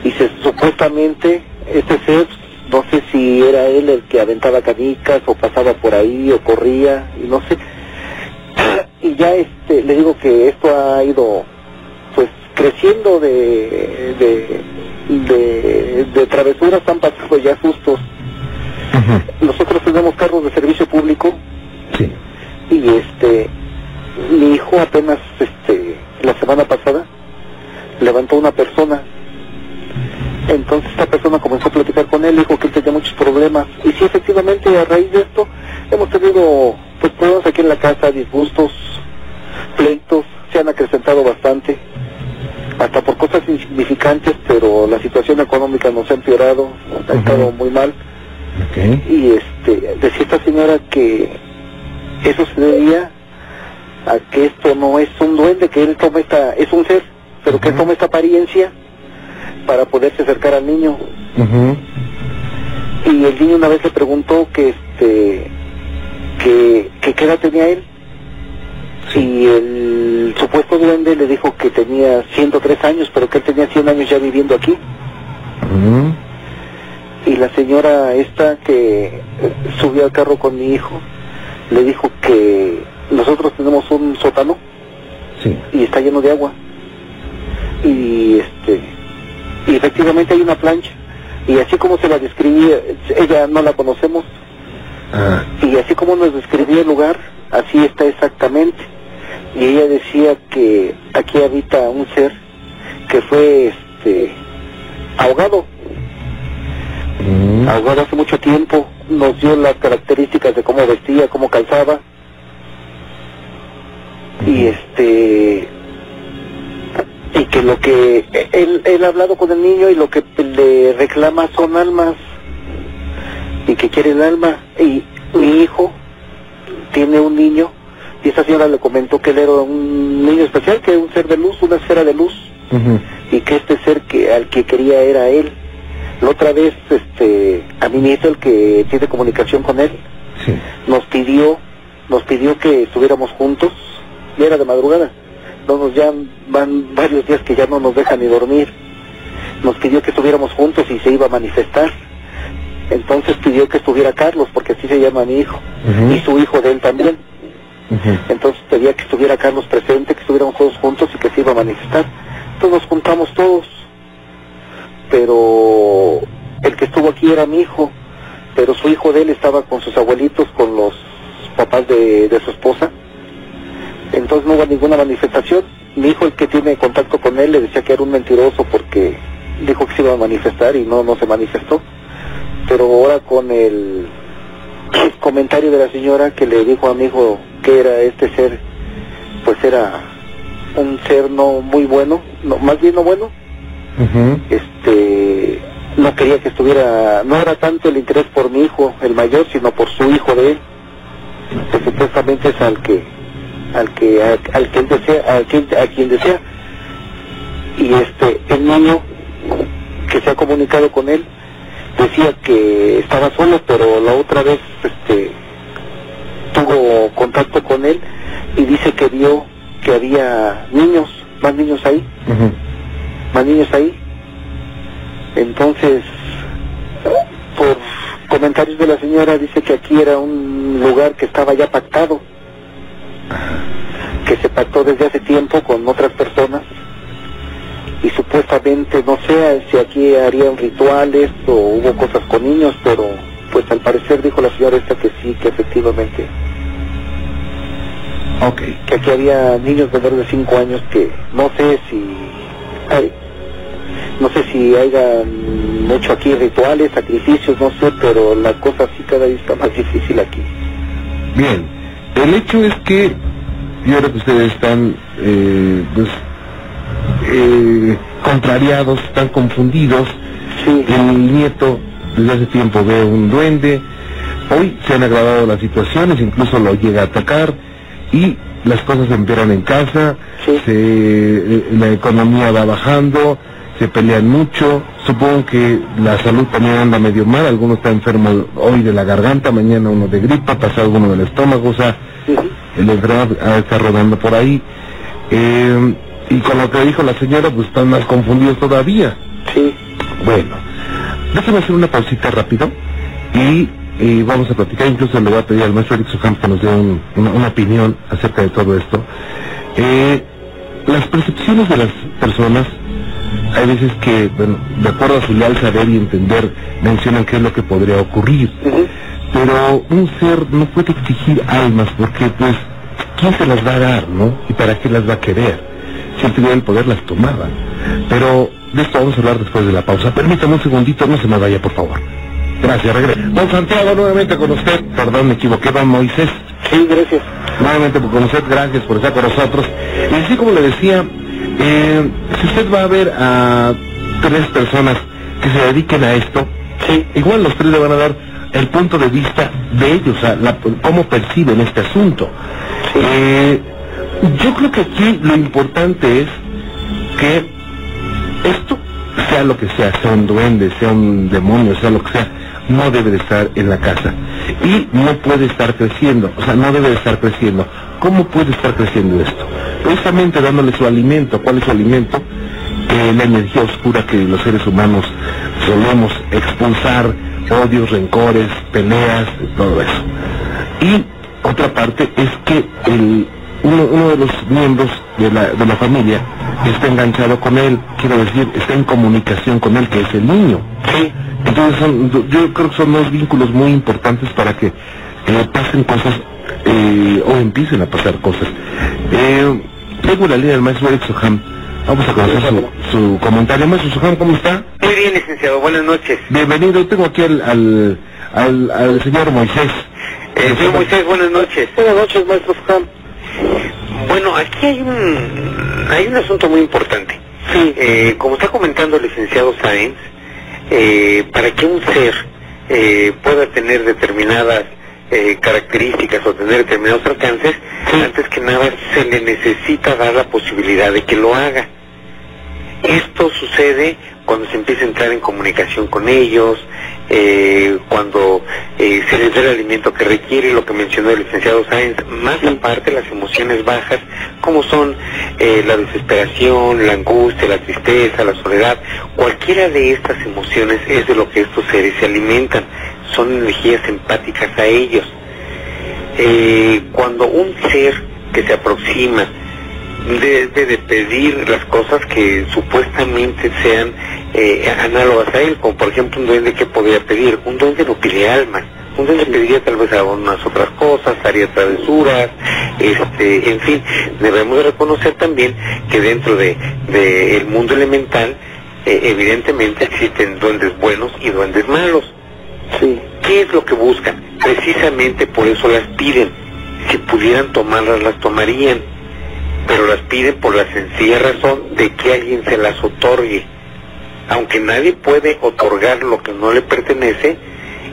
Y se, supuestamente este ser, no sé si era él el que aventaba canicas o pasaba por ahí o corría y no sé. Y ya este, le digo que esto ha ido pues creciendo de, de, de, de travesuras, han pasado ya sustos. Ujú. Nosotros tenemos carros de servicio público Sí. y este mi hijo apenas este la semana pasada levantó una persona. Entonces esta persona comenzó a platicar con él dijo que él tenía muchos problemas. Y sí efectivamente a raíz de esto hemos tenido pues problemas aquí en la casa disgustos pleitos se han acrecentado bastante hasta por cosas insignificantes pero la situación económica nos ha empeorado ha estado muy mal. Y este decía esta señora que eso se debía a que esto no es un duende, que él toma esta, es un ser, pero que él toma esta apariencia para poderse acercar al niño. Y el niño una vez le preguntó que este que, que qué edad tenía él. Y el supuesto duende le dijo que tenía 103 años, pero que él tenía 100 años ya viviendo aquí. Y la señora esta que subió al carro con mi hijo le dijo que nosotros tenemos un sótano Sí. y está lleno de agua. Y este y efectivamente hay una plancha y así como se la describía, ella no la conocemos Ah. y así como nos describía el lugar, así está exactamente. Y ella decía que aquí habita un ser que fue este ahogado Ujú. ahogado hace mucho tiempo, nos dio las características de cómo vestía, cómo calzaba. Y este y que lo que él, él ha hablado con el niño y lo que le reclama son almas y que quiere el alma y mi hijo tiene un niño y esa señora le comentó que él era un niño especial, que era un ser de luz, una esfera de luz y que este ser que al que quería era él. La otra vez, este, a mi nieto, el que tiene comunicación con él, Sí. nos pidió, nos pidió que estuviéramos juntos, y era de madrugada. No nos ya van varios días que ya no nos dejan ni dormir. Nos pidió que estuviéramos juntos y se iba a manifestar. Entonces pidió que estuviera Carlos, porque así se llama mi hijo, y su hijo de él también. Entonces pedía que estuviera Carlos presente, que estuviéramos todos juntos y que se iba a manifestar. Entonces nos juntamos todos. Pero el que estuvo aquí era mi hijo, pero su hijo de él estaba con sus abuelitos, con los papás de, de su esposa. Entonces no hubo ninguna manifestación. Mi hijo, el que tiene contacto con él, le decía que era un mentiroso porque dijo que se iba a manifestar y no, no se manifestó. Pero ahora con el comentario de la señora que le dijo a mi hijo que era este ser, pues era un ser no muy bueno, no, más bien no bueno, este no quería que estuviera, no era tanto el interés por mi hijo, el mayor, sino por su hijo de él, que supuestamente es al que, al que, al, al que él desea, al quien, a quien desea. Y este, el niño que se ha comunicado con él decía que estaba solo, pero la otra vez, este, tuvo contacto con él y dice que vio que había niños, más niños ahí más niños ahí. Entonces, por comentarios de la señora, dice que aquí era un lugar que estaba ya pactado, que se pactó desde hace tiempo con otras personas y supuestamente, no sé si aquí harían rituales o hubo cosas con niños, pero pues al parecer dijo la señora esta que sí, que efectivamente, Ok. que aquí había niños menores de 5 años que no sé si hay, no sé si hayan mucho aquí rituales, sacrificios, no sé, pero la cosa sí cada vez está más difícil aquí. Bien, el hecho es que yo creo que ustedes están eh, pues, eh, contrariados, están confundidos. Sí, El nieto desde hace tiempo ve un duende, hoy se han agravado las situaciones, incluso lo llega a atacar y las cosas empeoran en casa, Sí. se- eh, la economía va bajando, se pelean mucho, supongo que la salud también anda medio mal, alguno está enfermo hoy de la garganta, mañana uno de gripa, pasado uno del estómago, o sea, el enfermo está rodando por ahí. Eh, y con lo que dijo la señora, pues están más confundidos todavía. Sí. Bueno, déjame hacer una pausita rápido y, y vamos a platicar, incluso le voy a pedir al maestro Eric Suham que nos dé un- una, una opinión acerca de todo esto. Eh, las percepciones de las personas, hay veces que, bueno, de acuerdo a su leal saber y entender, mencionan qué es lo que podría ocurrir. Pero un ser no puede exigir almas porque, pues, ¿quién se las va a dar, no? ¿Y para qué las va a querer? Si él tuviera el poder, las tomaba. Pero de esto vamos a hablar después de la pausa. Permítame un segundito, no se me vaya, por favor. Gracias, regreso. Don Santiago, nuevamente con usted. Perdón, me equivoqué, don Moisés. Sí, gracias. Nuevamente con usted, gracias por estar con nosotros. Y así como le decía, eh, si usted va a ver a tres personas que se dediquen a esto, Sí. igual los tres le van a dar el punto de vista de ellos, sea, la- cómo perciben este asunto. Sí. Eh, yo creo que aquí lo importante es que esto, sea lo que sea, sea un duende, sea un demonio, sea lo que sea, no debe de estar en la casa. Y no puede estar creciendo, o sea, no debe de estar creciendo. ¿Cómo puede estar creciendo esto? Precisamente dándole su alimento. ¿Cuál es su alimento? Eh, la energía oscura que los seres humanos solemos expulsar, odios, rencores, peleas, todo eso. Y otra parte es que el, uno, uno de los miembros de la, de la familia está enganchado con él, quiero decir, está en comunicación con él, que es el niño. Sí. Entonces son, yo creo que son dos vínculos muy importantes para que eh, pasen cosas eh, o empiecen a pasar cosas. Eh, tengo la línea del maestro Eric Soham. Vamos a conocer su, su comentario. Maestro Soham, ¿cómo está? Muy bien, licenciado. Buenas noches. Bienvenido. Tengo aquí al, al, al, al señor Moisés. Eh, señor Moisés, buenas noches. Buenas noches, maestro Fujam. Bueno, aquí hay un, hay un asunto muy importante. Sí. Eh, como está comentando el licenciado Sáenz, eh, para que un ser eh, pueda tener determinadas eh, características o tener determinados alcances, antes que nada se le necesita dar la posibilidad de que lo haga. Esto sucede cuando se empieza a entrar en comunicación con ellos, eh, cuando eh, se les da el alimento que requiere, lo que mencionó el licenciado Sáenz, más aparte las emociones bajas, como son eh, la desesperación, la angustia, la tristeza, la soledad, cualquiera de estas emociones es de lo que estos seres se alimentan, son energías empáticas a ellos. Eh, cuando un ser que se aproxima debe de pedir las cosas que supuestamente sean eh, análogas a él, como por ejemplo un duende que podría pedir, un duende no pide almas, un duende pediría tal vez algunas otras cosas, haría travesuras, este, en fin, debemos de reconocer también que dentro de, de el mundo elemental eh, evidentemente existen duendes buenos y duendes malos. Sí. ¿Qué es lo que buscan? Precisamente por eso las piden. Si pudieran tomarlas, las tomarían. Pero las piden por la sencilla razón de que alguien se las otorgue. Aunque nadie puede otorgar lo que no le pertenece,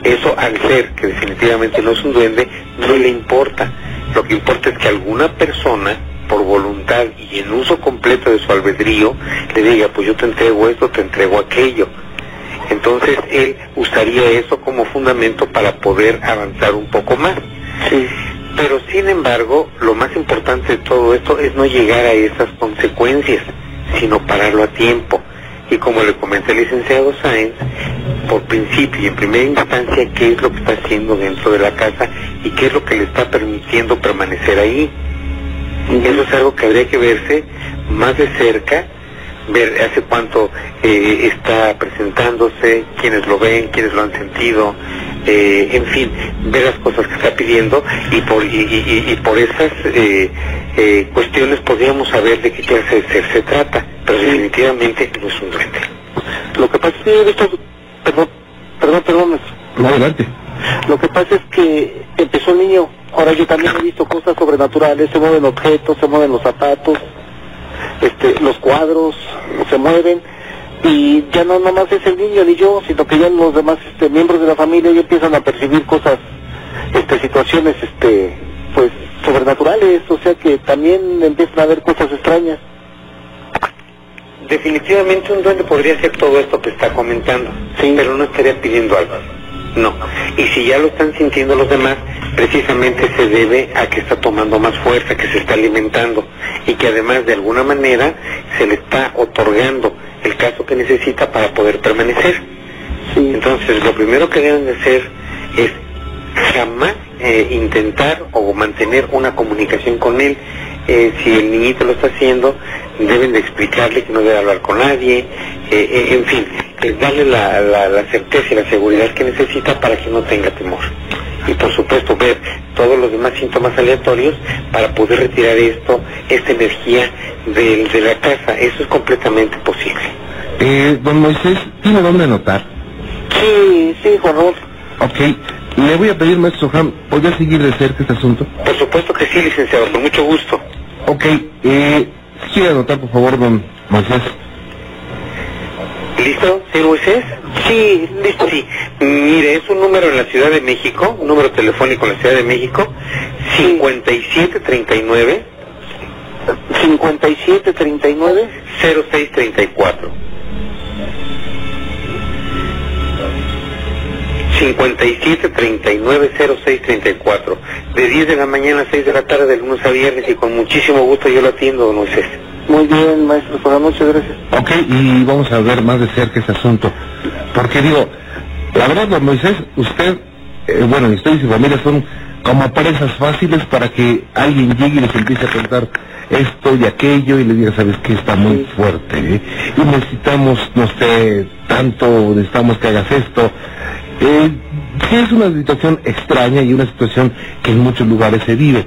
eso al ser, que definitivamente no es un duende, no le importa. Lo que importa es que alguna persona, por voluntad y en uso completo de su albedrío, le diga, pues yo te entrego esto, te entrego aquello. Entonces él usaría eso como fundamento para poder avanzar un poco más. Sí. Pero sin embargo, lo más importante de todo esto es no llegar a esas consecuencias, sino pararlo a tiempo. Y como le comenté al licenciado Sáenz, por principio y en primera instancia, qué es lo que está haciendo dentro de la casa y qué es lo que le está permitiendo permanecer ahí. Eso es algo que habría que verse más de cerca, ver hace cuánto eh, está presentándose, quienes lo ven, quienes lo han sentido, eh, en fin, ver las cosas que está pidiendo y por, y, y- por esas eh, eh, cuestiones podríamos saber de qué clase de ser se trata, pero definitivamente no es un duende. Lo que pasa es que he visto... Perdón, perdón, perdón. No, adelante. Lo que pasa es que empezó el niño. Ahora yo también he visto cosas sobrenaturales. Se mueven objetos, se mueven los zapatos, este, los cuadros, se mueven. Y ya no nomás es el niño ni yo, sino que ya los demás este, miembros de la familia ya empiezan a percibir cosas, este, situaciones, este, pues, sobrenaturales. O sea que también empiezan a ver cosas extrañas. definitivamente un duende podría hacer todo esto que está comentando, pero no estaría pidiendo algo. No. Y si ya lo están sintiendo los demás, precisamente se debe a que está tomando más fuerza, que se está alimentando y que además de alguna manera se le está otorgando el caso que necesita para poder permanecer. Entonces, lo primero que deben de hacer es jamás eh, intentar o mantener una comunicación con él. Eh, si el niñito lo está haciendo, deben de explicarle que no debe hablar con nadie, eh, en fin, darle la, la, certeza y la seguridad que necesita para que no tenga temor. Y por supuesto ver todos los demás síntomas aleatorios para poder retirar esto, esta energía de, de la casa. Eso es completamente posible. Eh, don Moisés, ¿tiene dónde anotar? Sí, sí, Juan Ok, le voy a pedir, maestro Ham, ¿podría seguir de cerca este asunto? Por supuesto que sí, licenciado, con mucho gusto. Ok, eh, ¿quiere anotar, por favor, don Moisés? ¿Listo, señor Moisés? Sí, listo. Sí, mire, es un número en la Ciudad de México, un número telefónico en la Ciudad de México, 5739 5739 0634. 57 39 06 34 de 10 de la mañana a 6 de la tarde de lunes a viernes y con muchísimo gusto yo lo atiendo, don Moisés. Muy bien, maestro, por muchas gracias. Ok, y vamos a ver más de cerca ese asunto. Porque digo, la verdad, don Moisés, usted, eh, bueno, usted y su familia son como presas fáciles para que alguien llegue y les empiece a contar esto y aquello y le diga, sabes que está muy fuerte, ¿eh? y necesitamos, no sé, tanto, necesitamos que hagas esto. Eh, sí es una situación extraña y una situación que en muchos lugares se vive,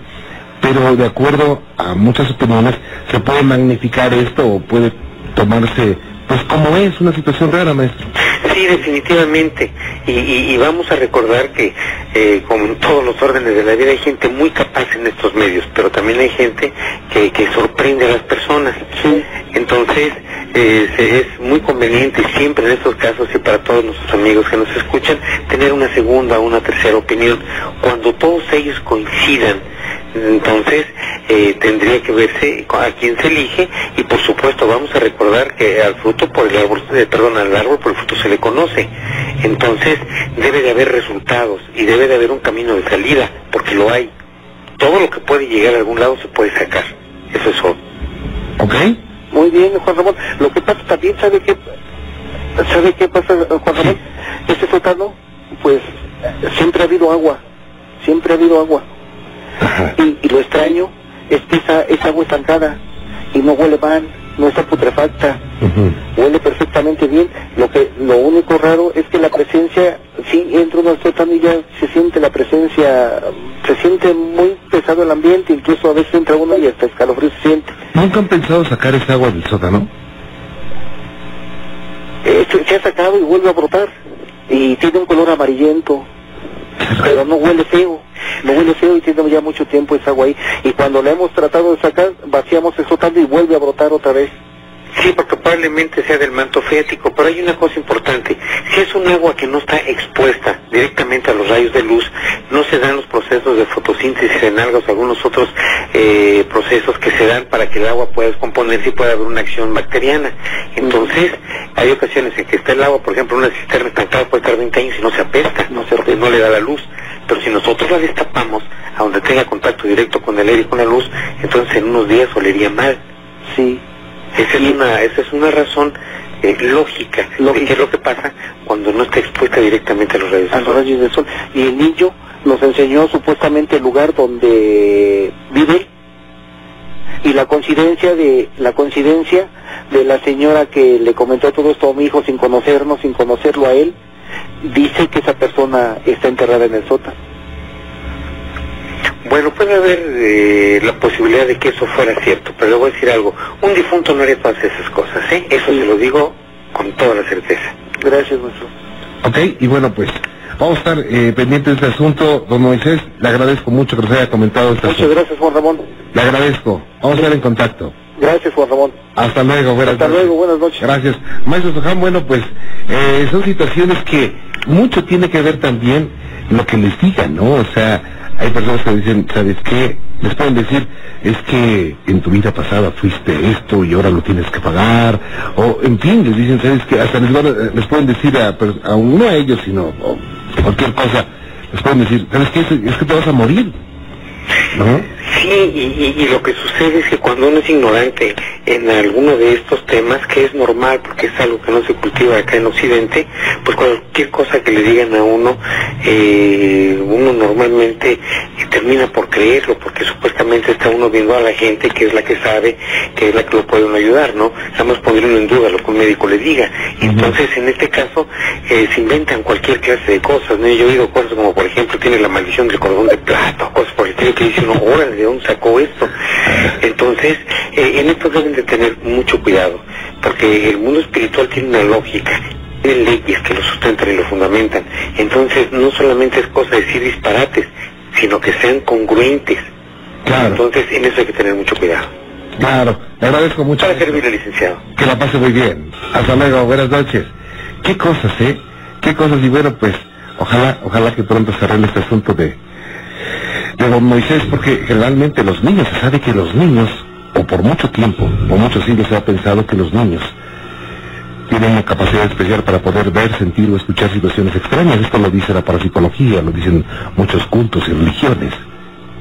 pero de acuerdo a muchas opiniones se puede magnificar esto o puede tomarse pues como es una situación rara, maestro. Sí, definitivamente. Y, vamos a recordar que, eh, como en todos los órdenes de la vida, hay gente muy capaz en estos medios, pero también hay gente que, que sorprende a las personas. Sí. Entonces, eh, es muy conveniente siempre en estos casos y para todos nuestros amigos que nos escuchan, tener una segunda o una tercera opinión. Cuando todos ellos coincidan, entonces eh, tendría que verse a quién se elige y por supuesto vamos a recordar que al fruto por el árbol, eh, perdón, al árbol por el fruto se le conoce. Entonces debe de haber resultados y debe de haber un camino de salida, porque lo hay. Todo lo que puede llegar a algún lado se puede sacar. Eso es todo. ¿Ok? Muy bien, Juan Ramón. Lo que pasa también, ¿sabe qué, ¿sabe qué pasa, Juan Ramón? Este sótano, pues, siempre ha habido agua. Siempre ha habido agua. Y, lo extraño es que esa, esa agua estancada y no huele mal, no está putrefacta, huele perfectamente bien. Lo que lo único raro es que la presencia, sí, entra uno al sótano y ya se siente la presencia, se siente muy pesado el ambiente, incluso a veces entra uno y hasta escalofrío se siente. ¿Nunca han pensado sacar esa agua del sótano? Eh, se, ha sacado y vuelve a brotar. Y tiene un color amarillento, pero no huele feo. No huele feo y tiene ya mucho tiempo esa agua ahí. Y cuando la hemos tratado de sacar, vaciamos el sótano y vuelve a brotar otra vez. Sí, porque probablemente sea del manto fético, pero hay una cosa importante. Si es un agua que no está expuesta directamente a los rayos de luz, no se dan los procesos de fotosíntesis en algas o algunos otros eh, procesos que se dan para que el agua pueda descomponerse y pueda haber una acción bacteriana. Entonces, hay ocasiones en que está el agua, por ejemplo, una cisterna estancada puede estar 20 años y no se apesta, no, se, no le da la luz. Pero si nosotros la destapamos a donde tenga contacto directo con el aire y con la luz, entonces en unos días olería mal. Sí. Esa es una, esa es una razón eh, lógica, qué es lo que pasa cuando no está expuesta directamente a los rayos del sol. rayos del sol. Y el niño nos enseñó supuestamente el lugar donde vive y la coincidencia de la coincidencia de la señora que le comentó todo esto a mi hijo sin conocernos, sin conocerlo a él, dice que esa persona está enterrada en el sótano. Bueno, puede haber eh, la posibilidad de que eso fuera cierto, pero le voy a decir algo. Un difunto no haría todas esas cosas, ¿eh? Eso se lo digo con toda la certeza. Gracias, maestro. Ok, y bueno, pues vamos a estar eh, pendientes de este asunto. Don Moisés, le agradezco mucho que nos haya comentado este Muchas gracias, Juan Ramón. Le agradezco. Vamos a estar en contacto. Gracias, Juan Ramón. Hasta luego, buenas Hasta luego, buenas noches. Gracias. Maestro Soján, bueno, pues eh, son situaciones que mucho tiene que ver también lo que les digan, ¿no? O sea, hay personas que dicen, ¿sabes qué? Les pueden decir, es que en tu vida pasada fuiste esto y ahora lo tienes que pagar. O, en fin, les dicen, ¿sabes que Hasta les, van a- les pueden decir a, a no a ellos, sino a cualquier cosa. Les pueden decir, ¿sabes qué? Es que te vas a morir. Sí, y, y- y lo que sucede es que cuando uno es ignorante en alguno de estos temas, que es normal porque es algo que no se cultiva acá en Occidente, pues cualquier cosa que le digan a uno, eh, uno normalmente eh, termina por creerlo, porque supuestamente está uno viendo a la gente que es la que sabe, que es la que lo puede uno ayudar, ¿no? Estamos poniendo en duda lo que un médico le diga. Entonces, en este caso, eh, se inventan cualquier clase de cosas, ¿no? Yo he oído cosas como, por ejemplo, tiene la maldición del cordón de plata, cosas por el estilo que dice uno, órale, ¿de dónde sacó esto? Entonces, eh, en esto deben de tener mucho cuidado, porque el mundo espiritual tiene una lógica, tiene leyes que lo sustentan y lo fundamentan. Entonces, no solamente es cosa de decir disparates, sino que sean congruentes. Claro, Entonces, en eso hay que tener mucho cuidado. claro. Le agradezco mucho. Para servirle, licenciado. Que la pase muy bien. Hasta luego, buenas noches. Qué cosas, ¿eh? Qué cosas, y bueno, pues, ojalá, ojalá que pronto se arregle este asunto de, de don Moisés, porque generalmente los niños, se sabe que los niños, o por mucho tiempo, o muchos siglos se ha pensado que los niños tienen una capacidad especial para poder ver, sentir o escuchar situaciones extrañas. Esto lo dice la parapsicología, lo dicen muchos cultos y religiones.